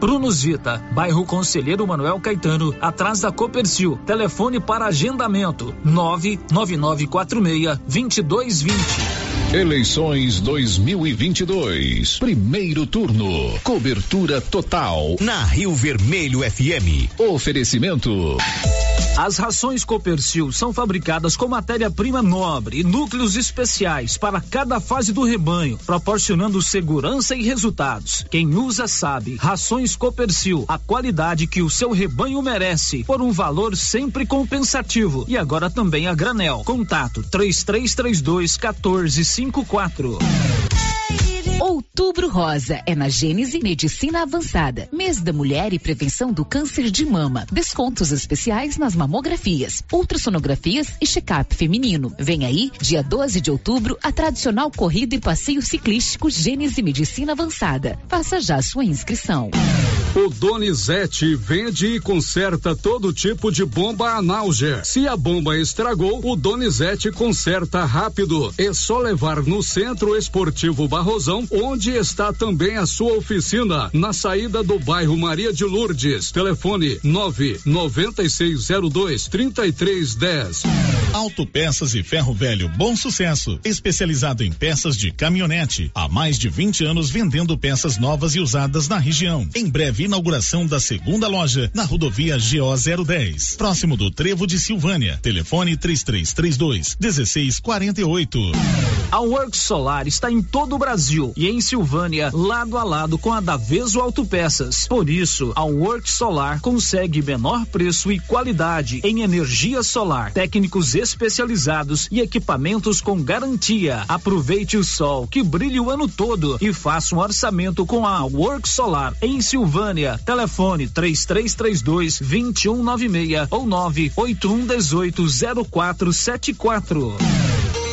Prunus Vita, bairro Conselheiro Manuel Caetano, atrás da Copercil. Telefone para agendamento: 99946 2220. Eleições 2022. Primeiro turno. Cobertura total. Na Rio Vermelho FM. Oferecimento. As rações Copercil são fabricadas com matéria-prima nobre e núcleos especiais para cada fase do rebanho, proporcionando segurança e resultados. Quem usa sabe. Rações Copercil, a qualidade que o seu rebanho merece, por um valor sempre compensativo. E agora também a granel. Contato 3332 1454. Outubro Rosa é na Gênese Medicina Avançada. Mês da Mulher e Prevenção do Câncer de Mama. Descontos especiais nas mamografias, ultrassonografias e check-up feminino. Vem aí, dia 12 de outubro, a tradicional corrida e passeio ciclístico Gênese Medicina Avançada. Faça já sua inscrição. O Donizete vende e conserta todo tipo de bomba Analger. Se a bomba estragou, o Donizete conserta rápido. É só levar no Centro Esportivo Barrosão, onde está também a sua oficina, na saída do bairro Maria de Lourdes. Telefone 99602 3310. Autopeças e Ferro Velho Bom Sucesso, especializado em peças de caminhonete. Há mais de 20 anos vendendo peças novas e usadas na região. Em breve inauguração da segunda loja na rodovia GO 010, próximo do Trevo de Silvânia. Telefone 3332 1648. A Works Solar está em todo o Brasil e em Silvânia, lado a lado com a Daveso Autopeças. Por isso, a Works Solar consegue menor preço e qualidade em energia solar, técnicos especializados e equipamentos com garantia. Aproveite o sol que brilha o ano todo e faça um orçamento com a Works Solar em Silvânia. Telefone 3332 2196 ou 981 18 0474.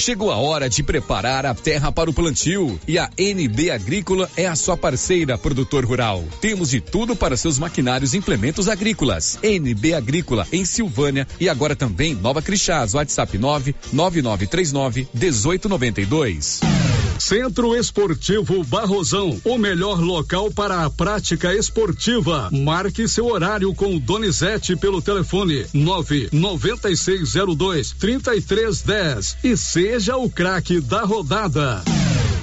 Chegou a hora de preparar a terra para o plantio e a NB Agrícola é a sua parceira, produtor rural. Temos de tudo para seus maquinários e implementos agrícolas. NB Agrícola em Silvânia e agora também Nova Crixás, WhatsApp 9 9939 1892. Centro Esportivo Barrosão, o melhor local para a prática esportiva. Marque seu horário com o Donizete pelo telefone 99602 3310 e seja o craque da rodada.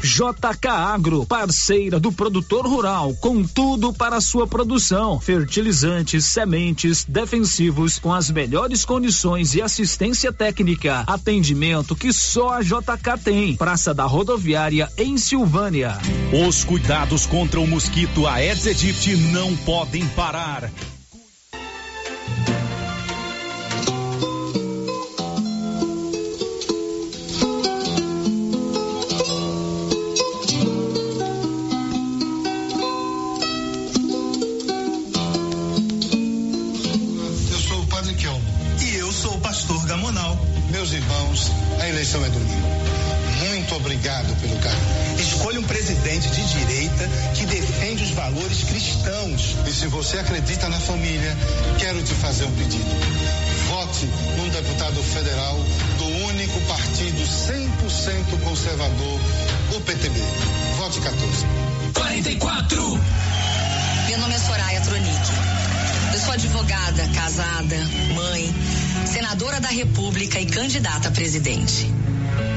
JK Agro, parceira do produtor rural, com tudo para sua produção: fertilizantes, sementes, defensivos, com as melhores condições e assistência técnica. Atendimento que só a JK tem. Praça da Rodoviária, em Silvânia. Os cuidados contra o mosquito Aedes aegypti não podem parar. Cristãos. E se você acredita na família, quero te fazer um pedido. Vote num deputado federal do único partido 100% conservador, o PTB. Vote 14. 44. Meu nome é Soraya Tronic. Eu sou advogada, casada, mãe, senadora da República e candidata a presidente.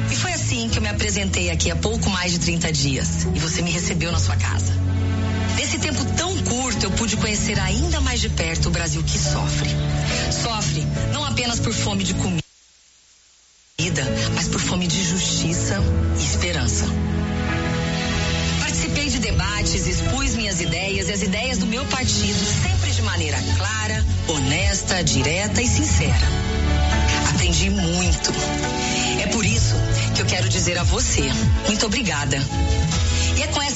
E foi assim que eu me apresentei aqui há pouco mais de 30 dias e você me recebeu na sua casa. Nesse tempo eu pude conhecer ainda mais de perto o Brasil que sofre. Sofre não apenas por fome de comida, mas por fome de justiça e esperança. Participei de debates, expus minhas ideias e as ideias do meu partido, sempre de maneira clara, honesta, direta e sincera. Aprendi muito. É por isso que eu quero dizer a você, muito obrigada.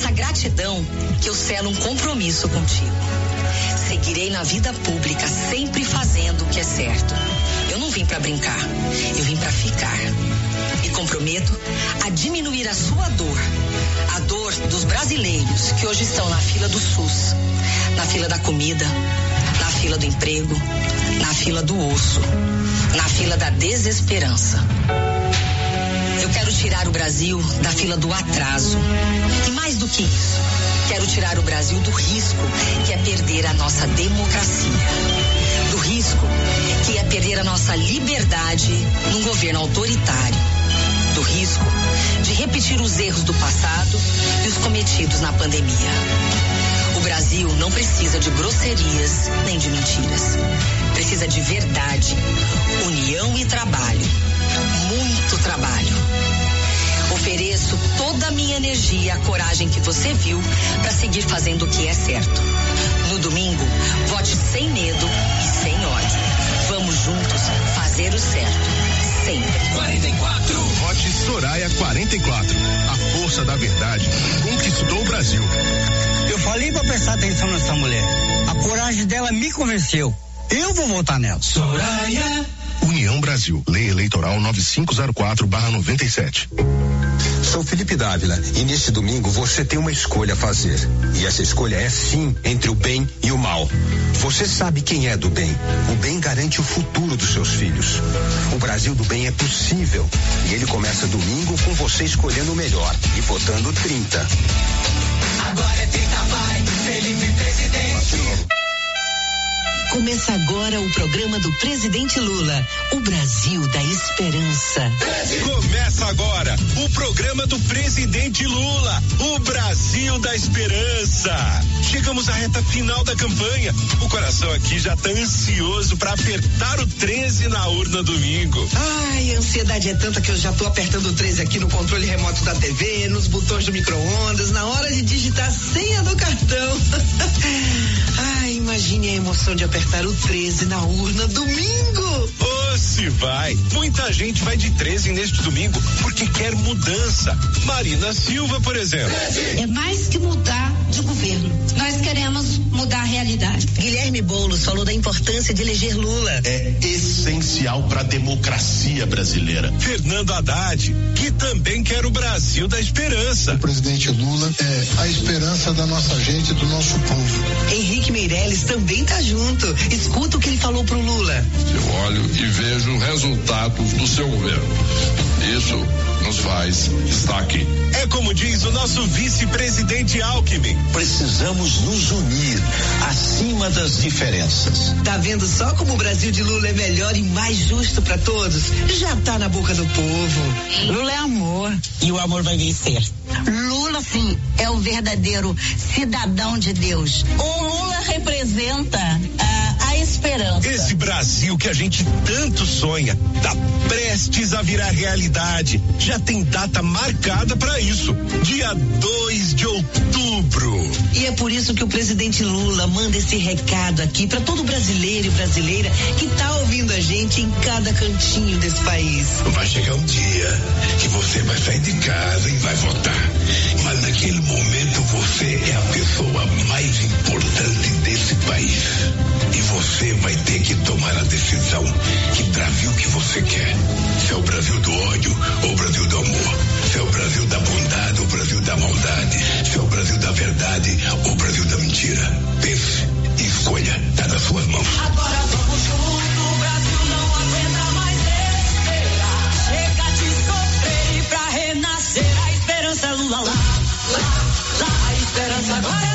Essa gratidão que eu selo um compromisso contigo. Seguirei na vida pública sempre fazendo o que é certo. Eu não vim para brincar, eu vim para ficar. E comprometo a diminuir a sua dor, a dor dos brasileiros que hoje estão na fila do SUS, na fila da comida, na fila do emprego, na fila do osso, na fila da desesperança. Tirar o Brasil da fila do atraso. E mais do que isso, quero tirar o Brasil do risco que é perder a nossa democracia. Do risco que é perder a nossa liberdade num governo autoritário. Do risco de repetir os erros do passado e os cometidos na pandemia. O Brasil não precisa de grosserias nem de mentiras. Precisa de verdade, união e trabalho. Muito trabalho. Ofereço toda a minha energia e a coragem que você viu para seguir fazendo o que é certo. No domingo, vote sem medo e sem ódio. Vamos juntos fazer o certo. Sempre. 44. Vote Soraya 44. A força da verdade conquistou o Brasil. Eu falei para prestar atenção nessa mulher. A coragem dela me convenceu. Eu vou votar nela. Soraya. União Brasil. Lei Eleitoral 9504/97. Sou Felipe Dávila e neste domingo você tem uma escolha a fazer. E essa escolha é sim entre o bem e o mal. Você sabe quem é do bem. O bem garante o futuro dos seus filhos. O Brasil do bem é possível. E ele começa domingo com você escolhendo o melhor e votando 30. Agora é 30 vai, Felipe presidente. Começa agora o programa do presidente Lula, o Brasil da Esperança. Começa agora o programa do presidente Lula, o Brasil da Esperança. Chegamos à reta final da campanha. O coração aqui já tá ansioso para apertar o 13 na urna domingo. Ai, a ansiedade é tanta que eu já tô apertando o 13 aqui no controle remoto da TV, nos botões do micro-ondas, na hora de digitar a senha do cartão. Ai, imagine a emoção de apertar o 13 na urna domingo. Ô, se vai. Muita gente vai de 13 neste domingo porque quer mudança. Marina Silva, por exemplo. É mais que mudar de governo. Nós queremos mudar a realidade. Guilherme Boulos falou da importância de eleger Lula. É essencial para a democracia brasileira. Fernando Haddad, que também quer o Brasil da esperança. O presidente Lula é a esperança da nossa gente, do nosso povo. Henrique Meirelles também tá junto. Escuta o que ele falou pro Lula. Eu olho e vejo resultados do seu governo. Isso nos faz estar aqui. É como diz o nosso vice-presidente Alckmin. Precisamos nos unir acima das diferenças. Tá vendo só como o Brasil de Lula é melhor e mais justo para todos? Já tá na boca do povo. Lula é amor e o amor vai vencer. Lula, sim, é o verdadeiro cidadão de Deus. O Lula representa a, a esperança. Esse Brasil que a gente tanto sonha, tá prestes a virar realidade. Já tem data marcada para isso. Dia 2 de outubro. E é por isso que o presidente Lula manda esse recado aqui para todo brasileiro e brasileira que tá ouvindo a gente em cada cantinho desse país. Vai chegar um dia que você vai sair de casa e vai votar. Mas naquele momento você é a pessoa mais importante desse país. E você vai ter que tomar a decisão que Brasil que você quer. Se é o Brasil do ódio ou o Brasil do amor. Se é o Brasil da bondade ou o Brasil da maldade. Se é o Brasil da verdade ou o Brasil da mentira. Pense e escolha. Tá nas suas mãos. Agora vamos juntos, o Brasil não aguenta mais esperar. Chega de sofrer pra renascer a esperança Lula lá, lá, lá. A esperança agora é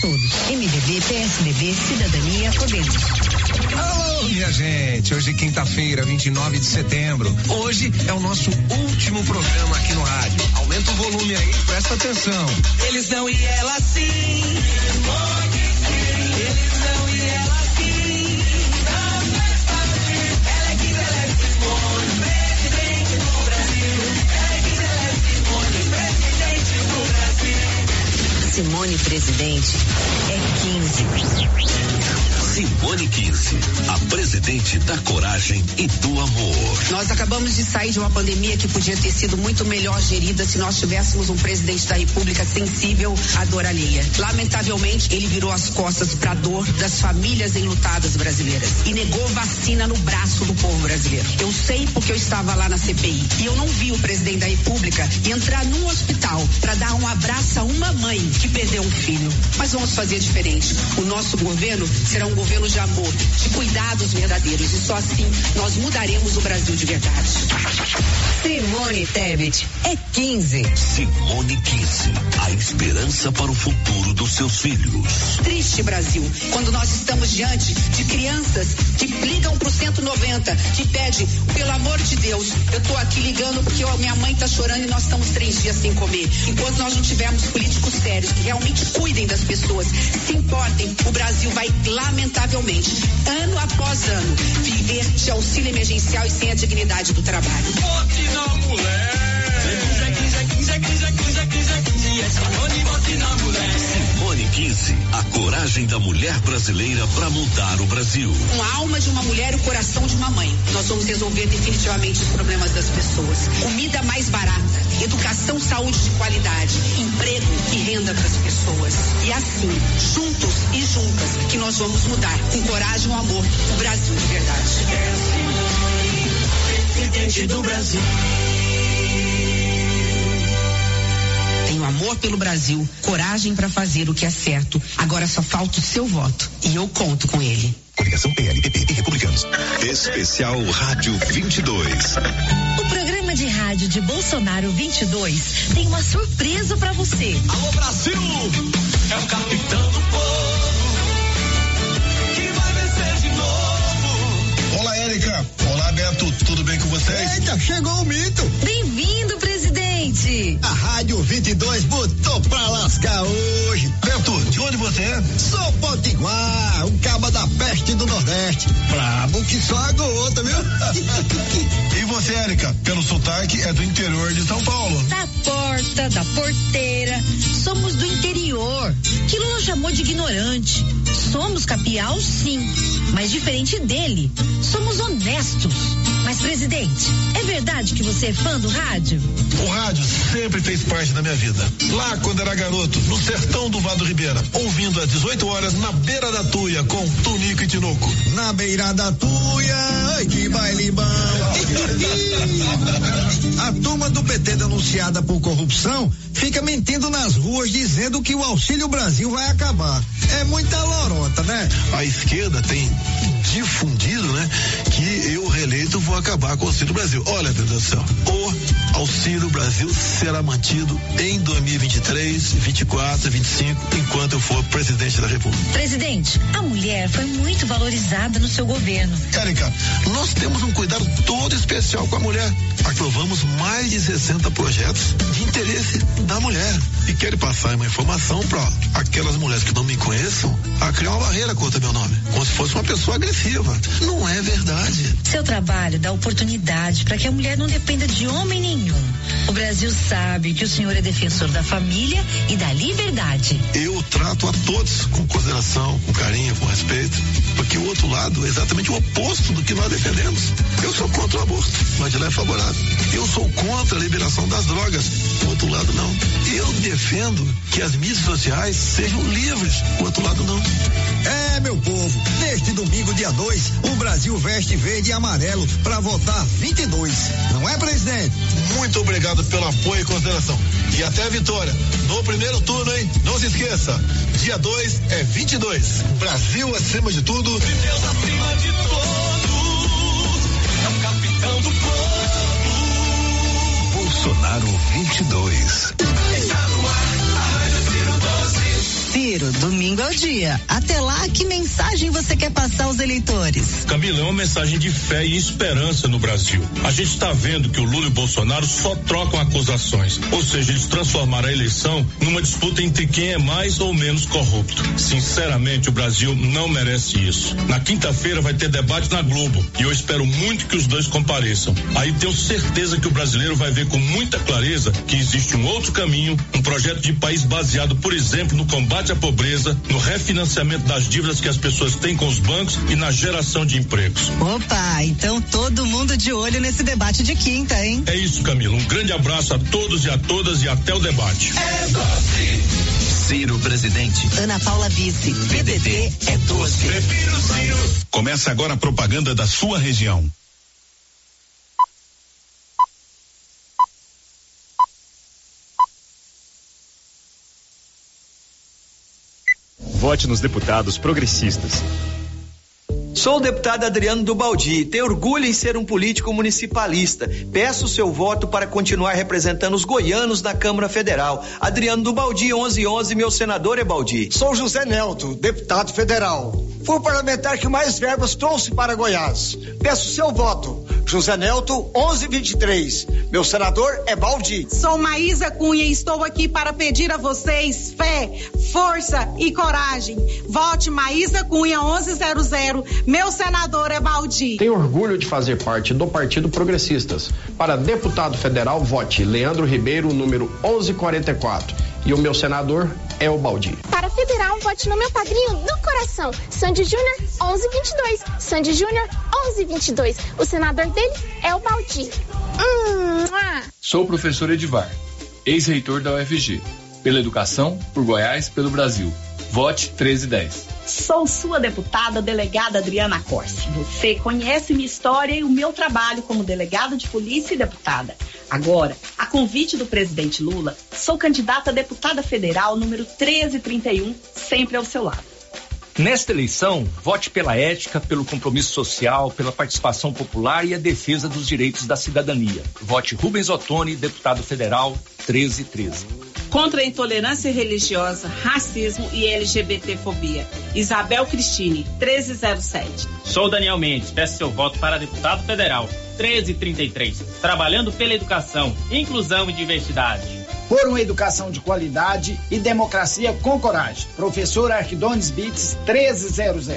Todos. MDB, PSDB, Cidadania, Podemos. Alô, minha gente. Hoje, quinta-feira, 29 de setembro. Hoje é o nosso último programa aqui no rádio. Aumenta o volume aí, presta atenção. Eles não e ela sim. Eles não e ela sim. Simone Presidente é 15. Simone 15 presidente da coragem e do amor. Nós acabamos de sair de uma pandemia que podia ter sido muito melhor gerida se nós tivéssemos um presidente da República sensível à dor alheia. Lamentavelmente, ele virou as costas para a dor das famílias enlutadas brasileiras e negou vacina no braço do povo brasileiro. Eu sei porque eu estava lá na CPI e eu não vi o presidente da República entrar num hospital para dar um abraço a uma mãe que perdeu um filho. Mas vamos fazer diferente. O nosso governo será um governo de amor, de cuidados verdadeiros e só assim nós mudaremos o Brasil de verdade. Simone Tebet é 15. Simone 15, a esperança para o futuro dos seus filhos. Triste Brasil, quando nós estamos diante de crianças que ligam pro 190, que pede, pelo amor de Deus, eu tô aqui ligando porque ó, minha mãe tá chorando e nós estamos três dias sem comer. Enquanto nós não tivermos políticos sérios que realmente cuidem das pessoas, se importem, o Brasil vai lamentavelmente, ano após ano, viver de auxílio emergencial e sem a dignidade do trabalho. Vote na mulher. 15, 15, 15, 15, 15, 15, é Simone, vote na mulher. Simone 15, a coragem da mulher brasileira para mudar o Brasil. Com a alma de uma mulher e o coração de uma mãe, nós vamos resolver definitivamente os problemas das pessoas. Comida mais barata, educação, saúde de qualidade, emprego e renda para as pessoas. E assim, juntos e juntas, que nós vamos mudar com coragem e amor o Brasil de verdade. Presidente do Brasil. Tenho amor pelo Brasil, coragem para fazer o que é certo. Agora só falta o seu voto. E eu conto com ele. Coligação PLPP e Republicanos. Especial Rádio 22. O programa de rádio de Bolsonaro 22 tem uma surpresa para você. Alô Brasil, é o capitão do povo Beto. Tudo bem com vocês? Eita, chegou o mito. Bem-vindo, presidente. A Rádio 22 botou pra lascar hoje. Beto, de onde você é? Sou Potiguar, um caba da peste do Nordeste. Brabo que só a gota, viu? E você, Érica? Pelo sotaque, é do interior de São Paulo. Da porta, da porteira. Somos do interior. Que Lula chamou de ignorante. Somos capial, sim. Mas diferente dele, somos honestos. Mas, presidente, é verdade que você é fã do rádio? O rádio sempre fez parte da minha vida. Lá, quando era garoto, no sertão do Vado Ribeira, ouvindo às 18 horas na beira da tuia com Tunico e Tinoco. Na beira da tuia, ai que baile bom. A turma do PT denunciada por corrupção fica mentindo nas ruas dizendo que o Auxílio Brasil vai acabar. É muita lorota, né? A esquerda tem difundido, né, que eu reeleito vou acabar com o Auxílio Brasil. Olha, meu Deus do céu, Auxílio Brasil será mantido em 2023, 24, 25, enquanto eu for presidente da República. Presidente, a mulher foi muito valorizada no seu governo. Érica, nós temos um cuidado todo especial com a mulher. Aprovamos mais de 60 projetos de interesse da mulher. E quero passar uma informação para aquelas mulheres que não me conheçam a criar uma barreira contra meu nome, como se fosse uma pessoa agressiva. Não é verdade. Seu trabalho dá oportunidade para que a mulher não dependa de homem nenhum. O Brasil sabe que o senhor é defensor da família e da liberdade. Eu trato a todos com consideração, com carinho, com respeito, porque o outro lado é exatamente o oposto do que nós defendemos. Eu sou contra o aborto, mas ele é favorável. Eu sou contra a liberação das drogas, o outro lado não. Eu defendo que as mídias sociais sejam livres, o outro lado não. É, meu povo, neste domingo, dia 2, o Brasil veste verde e amarelo para votar 22. Não é, presidente? Muito obrigado pelo apoio e consideração. E até a vitória. No primeiro turno, hein? Não se esqueça. Dia 2 é 22. Brasil acima de tudo. Deus acima de todos. É o capitão do povo. Bolsonaro 22. Está no ar, Ciro, domingo é o dia. Até lá, que mensagem você quer passar aos eleitores? Camila, é uma mensagem de fé e esperança no Brasil. A gente está vendo que o Lula e o Bolsonaro só trocam acusações. Ou seja, eles transformaram a eleição numa disputa entre quem é mais ou menos corrupto. Sinceramente, o Brasil não merece isso. Na quinta-feira vai ter debate na Globo e eu espero muito que os dois compareçam. Aí tenho certeza que o brasileiro vai ver com muita clareza que existe um outro caminho, um projeto de país baseado, por exemplo, no combate à pobreza, no refinanciamento das dívidas que as pessoas têm com os bancos e na geração de empregos. Opa, então todo mundo de olho nesse debate de quinta, hein? É isso, Camila. Um grande abraço a todos e a todas e até o debate. Ciro presidente. Ana Paula vice. PDT é 12. Prefiro Ciro. Começa agora a propaganda da sua região. Vote nos deputados progressistas. Sou o deputado Adriano do Baldi. Tenho orgulho em ser um político municipalista. Peço o seu voto para continuar representando os goianos na Câmara Federal. Adriano do Baldi, 1111, meu senador é Baldi. Sou José Nelto, deputado federal. Fui o parlamentar que mais verbas trouxe para Goiás. Peço o seu voto. José Nelto, 1123. Meu senador é Baldi. Sou Maísa Cunha e estou aqui para pedir a vocês fé, força e coragem. Vote Maísa Cunha 1100. Meu senador é Baldi. Tenho orgulho de fazer parte do Partido Progressistas. Para deputado federal, vote Leandro Ribeiro, número 1144. E o meu senador é o Baldi. Para federal, vote no meu padrinho do coração, Sandy Júnior 1122. Sandy Júnior 1122. O senador dele é o Baldi. Hum, ah. Sou o professor Edivar, ex-reitor da UFG. Pela educação, por Goiás, pelo Brasil. Vote 1310. Sou sua deputada, delegada Adriana Corse. Você conhece minha história e o meu trabalho como delegada de polícia e deputada. Agora, a convite do presidente Lula, sou candidata a deputada federal número 1331, sempre ao seu lado. Nesta eleição, vote pela ética, pelo compromisso social, pela participação popular e a defesa dos direitos da cidadania. Vote Rubens Ottoni, deputado federal 1313. Contra a intolerância religiosa, racismo e LGBTfobia. Isabel Cristine, 1307. Sou Daniel Mendes, peço seu voto para deputado federal 1333. Trabalhando pela educação, inclusão e diversidade por uma educação de qualidade e democracia com coragem. Professor Arquidones Bits 1300.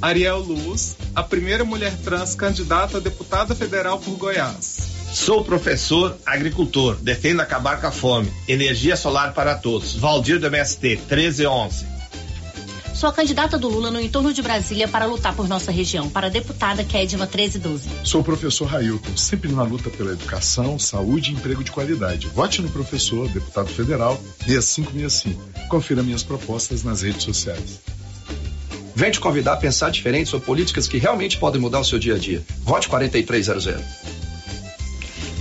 Ariel Luz, a primeira mulher trans candidata a deputada federal por Goiás. Sou professor agricultor, defendo acabar com a fome. Energia solar para todos. Valdir do MST 1311. Sou a candidata do Lula no entorno de Brasília para lutar por nossa região, para a deputada Kedma 1312. Sou o professor Railton, sempre na luta pela educação, saúde e emprego de qualidade. Vote no professor, deputado federal, 6565. Confira minhas propostas nas redes sociais. Vem te convidar a pensar diferente sobre políticas que realmente podem mudar o seu dia a dia. Vote 4300.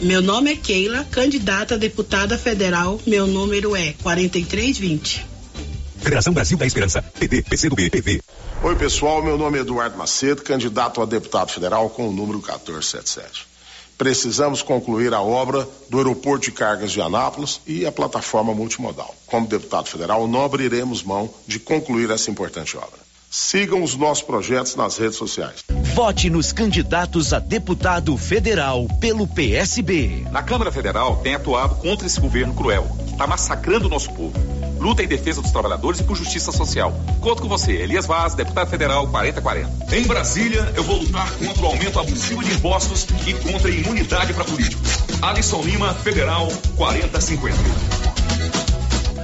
Meu nome é Keila, candidata a deputada federal. Meu número é 4320. Federação Brasil da Esperança, PT, PCdoB, PV. Oi, pessoal, meu nome é Eduardo Macedo, candidato a deputado federal com o número 1477. Precisamos concluir a obra do aeroporto de cargas de Anápolis e a plataforma multimodal. Como deputado federal, não abriremos mão de concluir essa importante obra. Sigam os nossos projetos nas redes sociais. Vote nos candidatos a deputado federal pelo PSB. Na Câmara Federal tem atuado contra esse governo cruel, que está massacrando o nosso povo. Luta em defesa dos trabalhadores e por justiça social. Conto com você, Elias Vaz, deputado federal 4040. Em Brasília, eu vou lutar contra o aumento abusivo de impostos e contra a imunidade para políticos. Alisson Lima, federal 4050.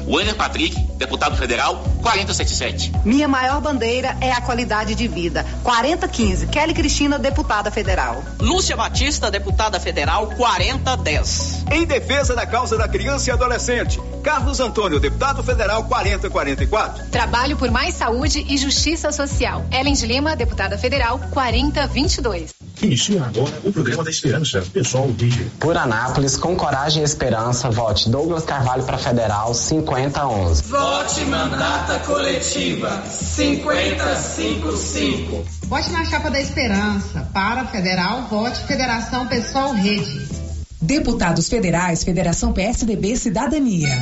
Werner Patrick, deputado federal, 4077. Minha maior bandeira é a qualidade de vida. 4015. Kelly Cristina, deputada federal. Lúcia Batista, deputada federal, 4010. Em defesa da causa da criança e adolescente, Carlos Antônio, deputado federal, 4044. Trabalho por mais saúde e justiça social. Ellen de Lima, deputada federal, 4022. Inicia agora o programa da Esperança, pessoal DJ. Por Anápolis, com coragem e esperança, vote Douglas Carvalho para Federal 5011. Vote mandata coletiva 5055. Vote na chapa da Esperança. Para Federal, vote Federação Pessoal Rede. Deputados Federais, Federação PSDB Cidadania.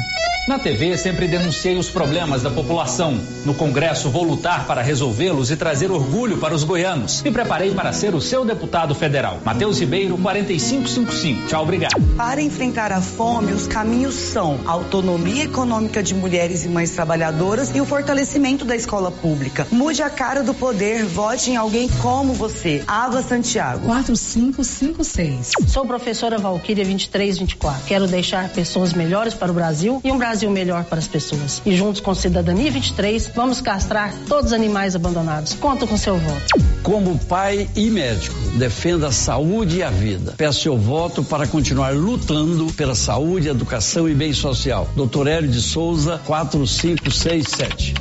Na TV sempre denunciei os problemas da população. No Congresso vou lutar para resolvê-los e trazer orgulho para os goianos. Me preparei para ser o seu deputado federal. Matheus Ribeiro, 4555. Tchau, obrigado. Para enfrentar a fome, os caminhos são a autonomia econômica de mulheres e mães trabalhadoras e o fortalecimento da escola pública. Mude a cara do poder, vote em alguém como você. Ava Santiago. 4556. Sou professora Valquíria 2324. Quero deixar pessoas melhores para o Brasil e um Brasil melhor para as pessoas. E juntos com Cidadania 23, vamos castrar todos os animais abandonados. Conto com seu voto. Como pai e médico, defenda a saúde e a vida. Peço seu voto para continuar lutando pela saúde, educação e bem social. Doutor Hélio de Souza, 4567.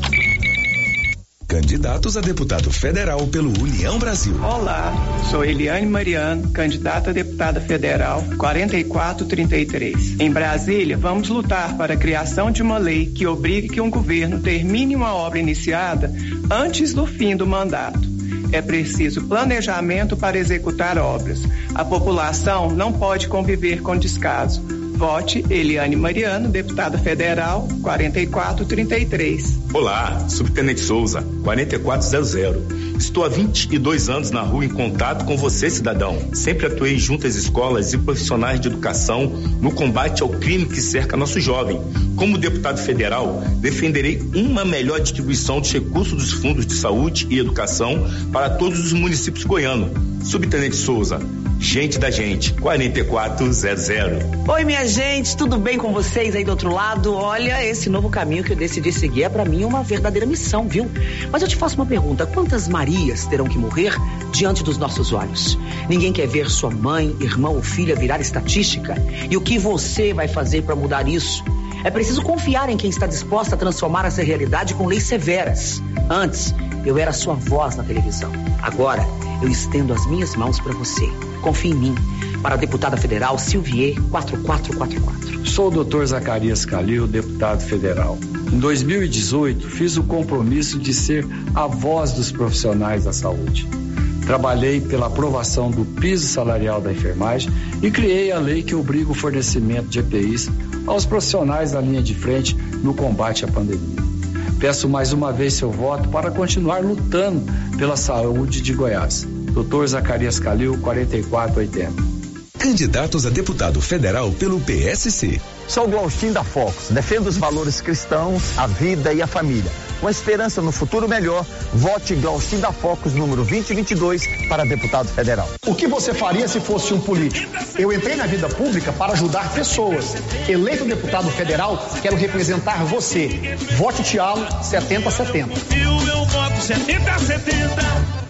Candidatos a deputado federal pelo União Brasil. Olá, sou Eliane Mariano, candidata a deputada federal 4433. Em Brasília, vamos lutar para a criação de uma lei que obrigue que um governo termine uma obra iniciada antes do fim do mandato. É preciso planejamento para executar obras. A população não pode conviver com descaso. Vote Eliane Mariano, deputada federal 4433. Olá, Subtenente Souza, 4400. Estou há 22 anos na rua em contato com você, cidadão. Sempre atuei junto às escolas e profissionais de educação no combate ao crime que cerca nosso jovem. Como deputado federal, defenderei uma melhor distribuição dos recursos dos fundos de saúde e educação para todos os municípios goianos. Subtenente Souza, gente da gente, 4400. Oi, minha gente, tudo bem com vocês aí do outro lado? Olha, esse novo caminho que eu decidi seguir é para mim uma verdadeira missão, viu? Mas eu te faço uma pergunta: quantas Marias terão que morrer diante dos nossos olhos? Ninguém quer ver sua mãe, irmão ou filha virar estatística? E o que você vai fazer para mudar isso? É preciso confiar em quem está disposto a transformar essa realidade com leis severas. Antes, eu era sua voz na televisão. Agora, eu estendo as minhas mãos para você. Confie em mim. Para a deputada federal Silvier 4444. Sou o Dr. Zacarias Calil, deputado federal. Em 2018, fiz o compromisso de ser a voz dos profissionais da saúde. Trabalhei pela aprovação do piso salarial da enfermagem e criei a lei que obriga o fornecimento de EPIs aos profissionais da linha de frente no combate à pandemia. Peço mais uma vez seu voto para continuar lutando pela saúde de Goiás. Dr. Zacarias Calil, 4480 candidatos a deputado federal pelo PSC. Sou Glaustin da Focus, defendo os valores cristãos, a vida e a família. Com esperança no futuro melhor, vote Glaustin da Focus, número 2022, para deputado federal. O que você faria se fosse um político? Eu entrei na vida pública para ajudar pessoas. Eleito deputado federal, quero representar você. Vote Tialo 7070. E o meu voto 7070.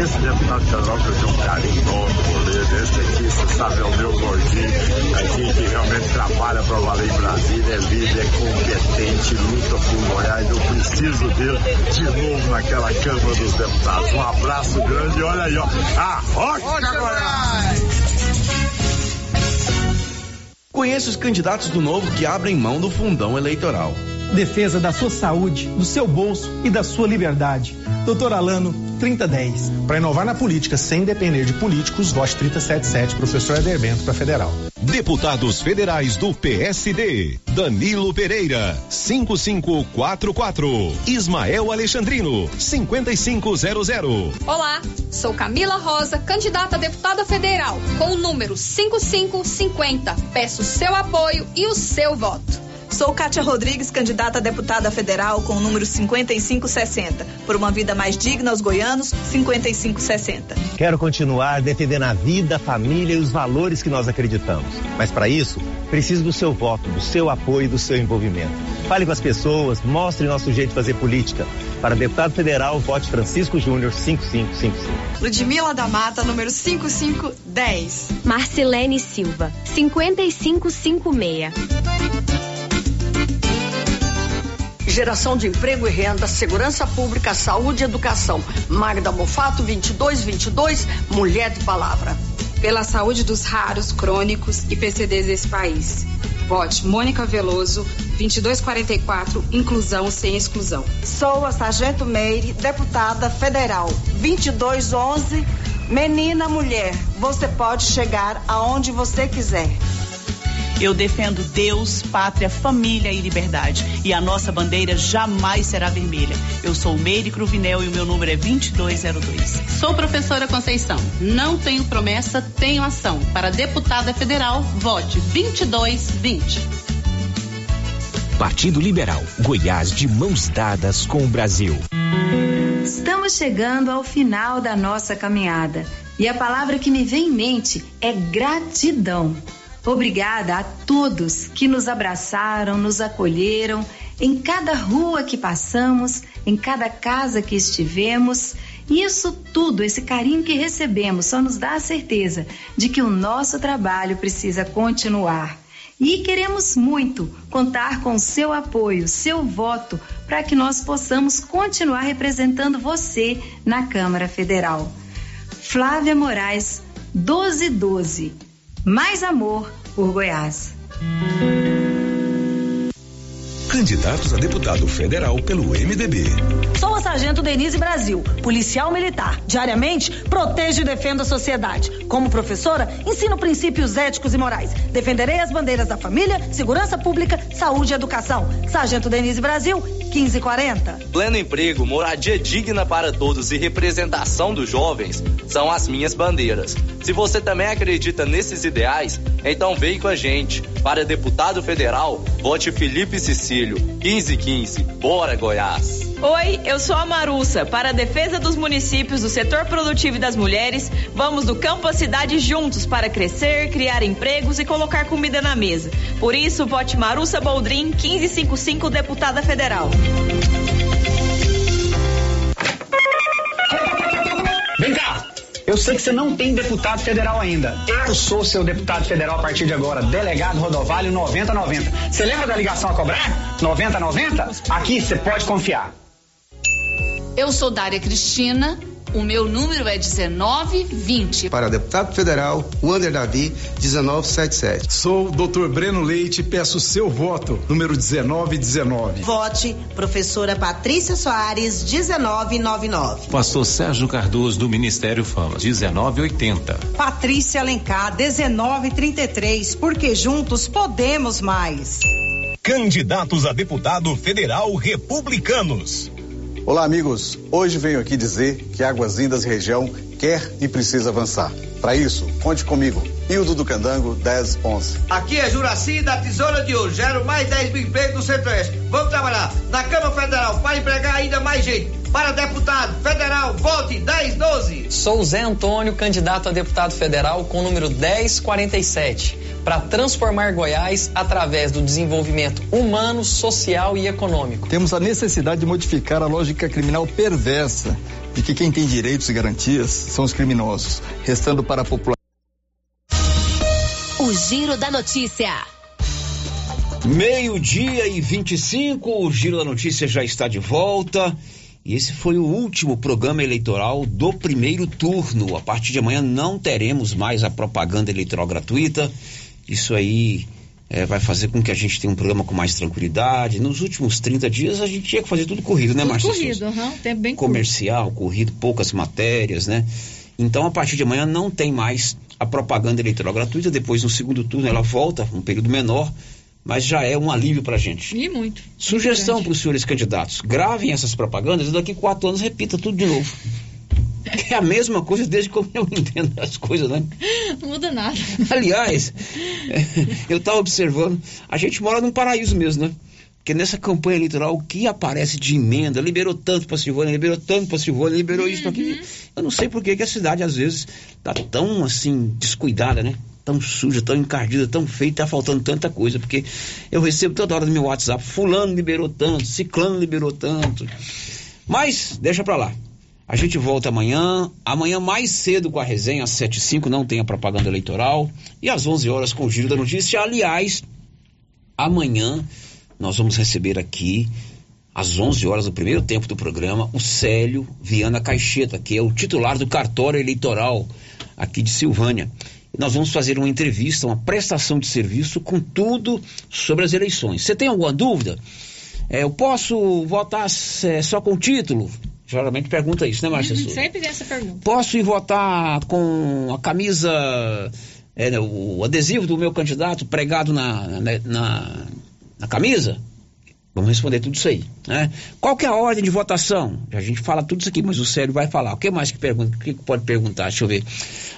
Esse deputado federal que eu tenho um carinho enorme por ele, esse aqui, você sabe, é o meu gordinho, aqui que realmente trabalha para valer em Brasília, é líder, é competente, luta por Goiás. Eu preciso dele de novo naquela Câmara dos Deputados. Um abraço grande e olha aí, ó, a Rocha Goiás! Conheça os candidatos do Novo que abrem mão do fundão eleitoral. Defesa da sua saúde, do seu bolso e da sua liberdade. Doutor Alano, 3010. Para inovar na política sem depender de políticos, vote 377, professor Eder Bento para federal. Deputados federais do PSD. Danilo Pereira, 5544. Ismael Alexandrino, 5500. Olá, sou Camila Rosa, candidata a deputada federal, com o número 5550. Peço seu apoio e o seu voto. Sou Kátia Rodrigues, candidata a deputada federal com o número 5560. Por uma vida mais digna aos goianos, 5560. Quero continuar defendendo a vida, a família e os valores que nós acreditamos. Mas para isso, preciso do seu voto, do seu apoio e do seu envolvimento. Fale com as pessoas, mostre nosso jeito de fazer política. Para deputado federal, vote Francisco Júnior 5555. Ludmila da Mata, número 5510. Marcilene Silva, 5556. Geração de emprego e renda, segurança pública, saúde e educação. Magda Mofato, 2222, Mulher de Palavra. Pela saúde dos raros, crônicos e PCDs desse país. Vote Mônica Veloso, 2244, inclusão sem exclusão. Sou a Sargento Meire, deputada federal, 2211, menina mulher. Você pode chegar aonde você quiser. Eu defendo Deus, pátria, família e liberdade. E a nossa bandeira jamais será vermelha. Eu sou Meire Cruvinel e o meu número é 2202. Sou professora Conceição. Não tenho promessa, tenho ação. Para deputada federal, vote 2220. Partido Liberal. Goiás de mãos dadas com o Brasil. Estamos chegando ao final da nossa caminhada. E a palavra que me vem em mente é gratidão. Obrigada a todos que nos abraçaram, nos acolheram em cada rua que passamos, em cada casa que estivemos. Isso tudo, esse carinho que recebemos, só nos dá a certeza de que o nosso trabalho precisa continuar. E queremos muito contar com seu apoio, seu voto, para que nós possamos continuar representando você na Câmara Federal. Flávia Moraes, 1212. Mais amor por Goiás. Candidatos a deputado federal pelo MDB. Sou a Sargento Denise Brasil, policial militar. Diariamente, protejo e defendo a sociedade. Como professora, ensino princípios éticos e morais. Defenderei as bandeiras da família, segurança pública, saúde e educação. Sargento Denise Brasil, 1540. Pleno emprego, moradia digna para todos e representação dos jovens são as minhas bandeiras. Se você também acredita nesses ideais, então vem com a gente. Para deputado federal, vote Felipe Cecílio, 1515. Bora, Goiás! Oi, eu sou a Marussa. Para a defesa dos municípios, do setor produtivo e das mulheres, vamos do campo à cidade juntos para crescer, criar empregos e colocar comida na mesa. Por isso, vote Marussa Boldrin, 1555, deputada federal. Eu sei que você não tem deputado federal ainda. Eu sou seu deputado federal a partir de agora. Delegado Rodovalho 9090. Você lembra da ligação a cobrar? 9090? Aqui você pode confiar. Eu sou Dária Cristina. O meu número é 1920. Para deputado federal, Wander Davi, 1977. Sou o Dr. Breno Leite, peço seu voto, número 1919. Vote professora Patrícia Soares, 1999. Pastor Sérgio Cardoso, do Ministério Fama, 1980. Patrícia Alencar, 1933, porque juntos podemos mais. Candidatos a deputado federal republicanos. Olá, amigos. Hoje venho aqui dizer que Águas Lindas região quer e precisa avançar. Para isso, conte comigo. Hildo do Candango, 1011. Aqui é Juraci da Tesoura de Ouro. Gero mais 10 mil empregos no Centro-Oeste. Vamos trabalhar na Câmara Federal para empregar ainda mais gente. Para deputado federal, vote 1012. Sou Zé Antônio, candidato a deputado federal com o número 1047 para transformar Goiás através do desenvolvimento humano, social e econômico. Temos a necessidade de modificar a lógica criminal perversa de que quem tem direitos e garantias são os criminosos, restando para a população. O Giro da Notícia. Meio-dia e 25, o Giro da Notícia já está de volta. E esse foi o último programa eleitoral do primeiro turno. A partir de amanhã não teremos mais a propaganda eleitoral gratuita. Isso aí é, vai fazer com que a gente tenha um programa com mais tranquilidade. Nos últimos 30 dias a gente tinha que fazer tudo corrido, né, Márcia? Corrido, uhum, tempo bem Comercial, curto. corrido, poucas matérias, né? Então, a partir de amanhã não tem mais a propaganda eleitoral gratuita. Depois, no segundo turno, ela volta, um período menor, mas já é um alívio para a gente. E muito. Sugestão para os senhores candidatos: gravem essas propagandas e daqui quatro anos repita tudo de novo. É a mesma coisa desde que eu entendo as coisas, né? Não muda nada. Aliás, eu estava observando, a gente mora num paraíso mesmo, né? Porque nessa campanha eleitoral, o que aparece de emenda, liberou tanto para Silvânia, liberou tanto para Silvânia, liberou isso para aquilo. Eu não sei por que, que a cidade, às vezes, tá tão, assim, descuidada, né? Tão suja, tão encardida, tão feia, tá faltando tanta coisa. Porque eu recebo toda hora no meu WhatsApp, fulano liberou tanto, ciclano liberou tanto. Mas, deixa pra lá. A gente volta amanhã. Amanhã mais cedo com a resenha, às 7 e 5 não tem a propaganda eleitoral. E às 11 horas com o Giro da Notícia. Aliás, amanhã nós vamos receber aqui, às 11 horas do primeiro tempo do programa, o Célio Viana Caixeta, que é o titular do cartório eleitoral aqui de Silvânia. Nós vamos fazer uma entrevista, uma prestação de serviço com tudo sobre as eleições. Você tem alguma dúvida? É, eu posso votar é, só com título? Geralmente pergunta isso, né, Márcia? Uhum, sempre tem essa pergunta. Posso ir votar com a camisa, é, o adesivo do meu candidato pregado na, na, na, na camisa? Vamos responder tudo isso aí. Né? Qual que é a ordem de votação? A gente fala tudo isso aqui, mas o Célio vai falar. O que mais que pergunta? O que pode perguntar? Deixa eu ver.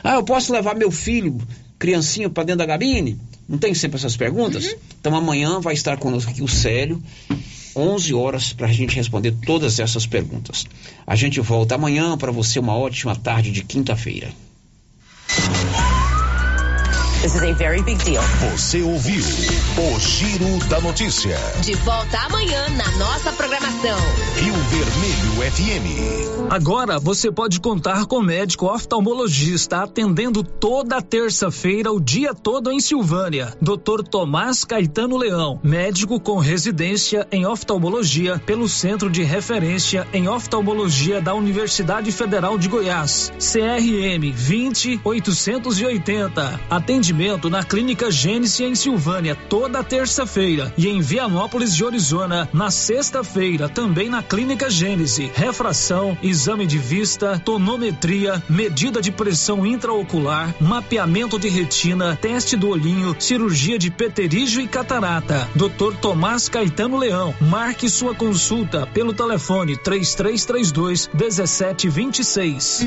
Ah, eu posso levar meu filho, criancinha, para dentro da cabine? Não tem sempre essas perguntas? Uhum. Então amanhã vai estar conosco aqui o Célio 11 horas para a gente responder todas essas perguntas. A gente volta amanhã para você uma ótima tarde de quinta-feira. This is a very big deal. Você ouviu o Giro da Notícia. De volta amanhã na nossa programação. Rio Vermelho FM. Agora você pode contar com médico oftalmologista atendendo toda terça-feira o dia todo em Silvânia. Dr. Tomás Caetano Leão, médico com residência em oftalmologia pelo Centro de Referência em Oftalmologia da Universidade Federal de Goiás. CRM 20880. Atendimento na Clínica Gênese em Silvânia toda terça-feira e em Vianópolis de Arizona na sexta-feira também na Clínica Gênese. Refração, exame de vista, tonometria, medida de pressão intraocular, mapeamento de retina, teste do olhinho, cirurgia de peterígio e catarata. Dr. Tomás Caetano Leão. Marque sua consulta pelo telefone 3332 1726.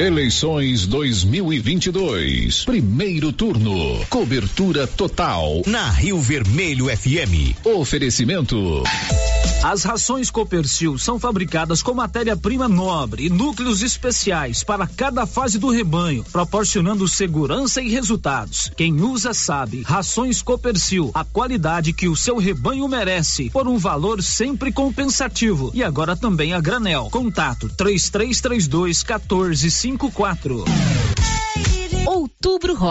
Eleições 2022. Primeiro turno. Cobertura total. Na Rio Vermelho FM. Oferecimento. As rações Copercil são fabricadas com matéria-prima nobre e núcleos especiais para cada fase do rebanho, proporcionando segurança e resultados. Quem usa sabe. Rações Copercil, a qualidade que o seu rebanho merece, por um valor sempre compensativo. E agora também a granel. Contato 3332 1454. Outubro.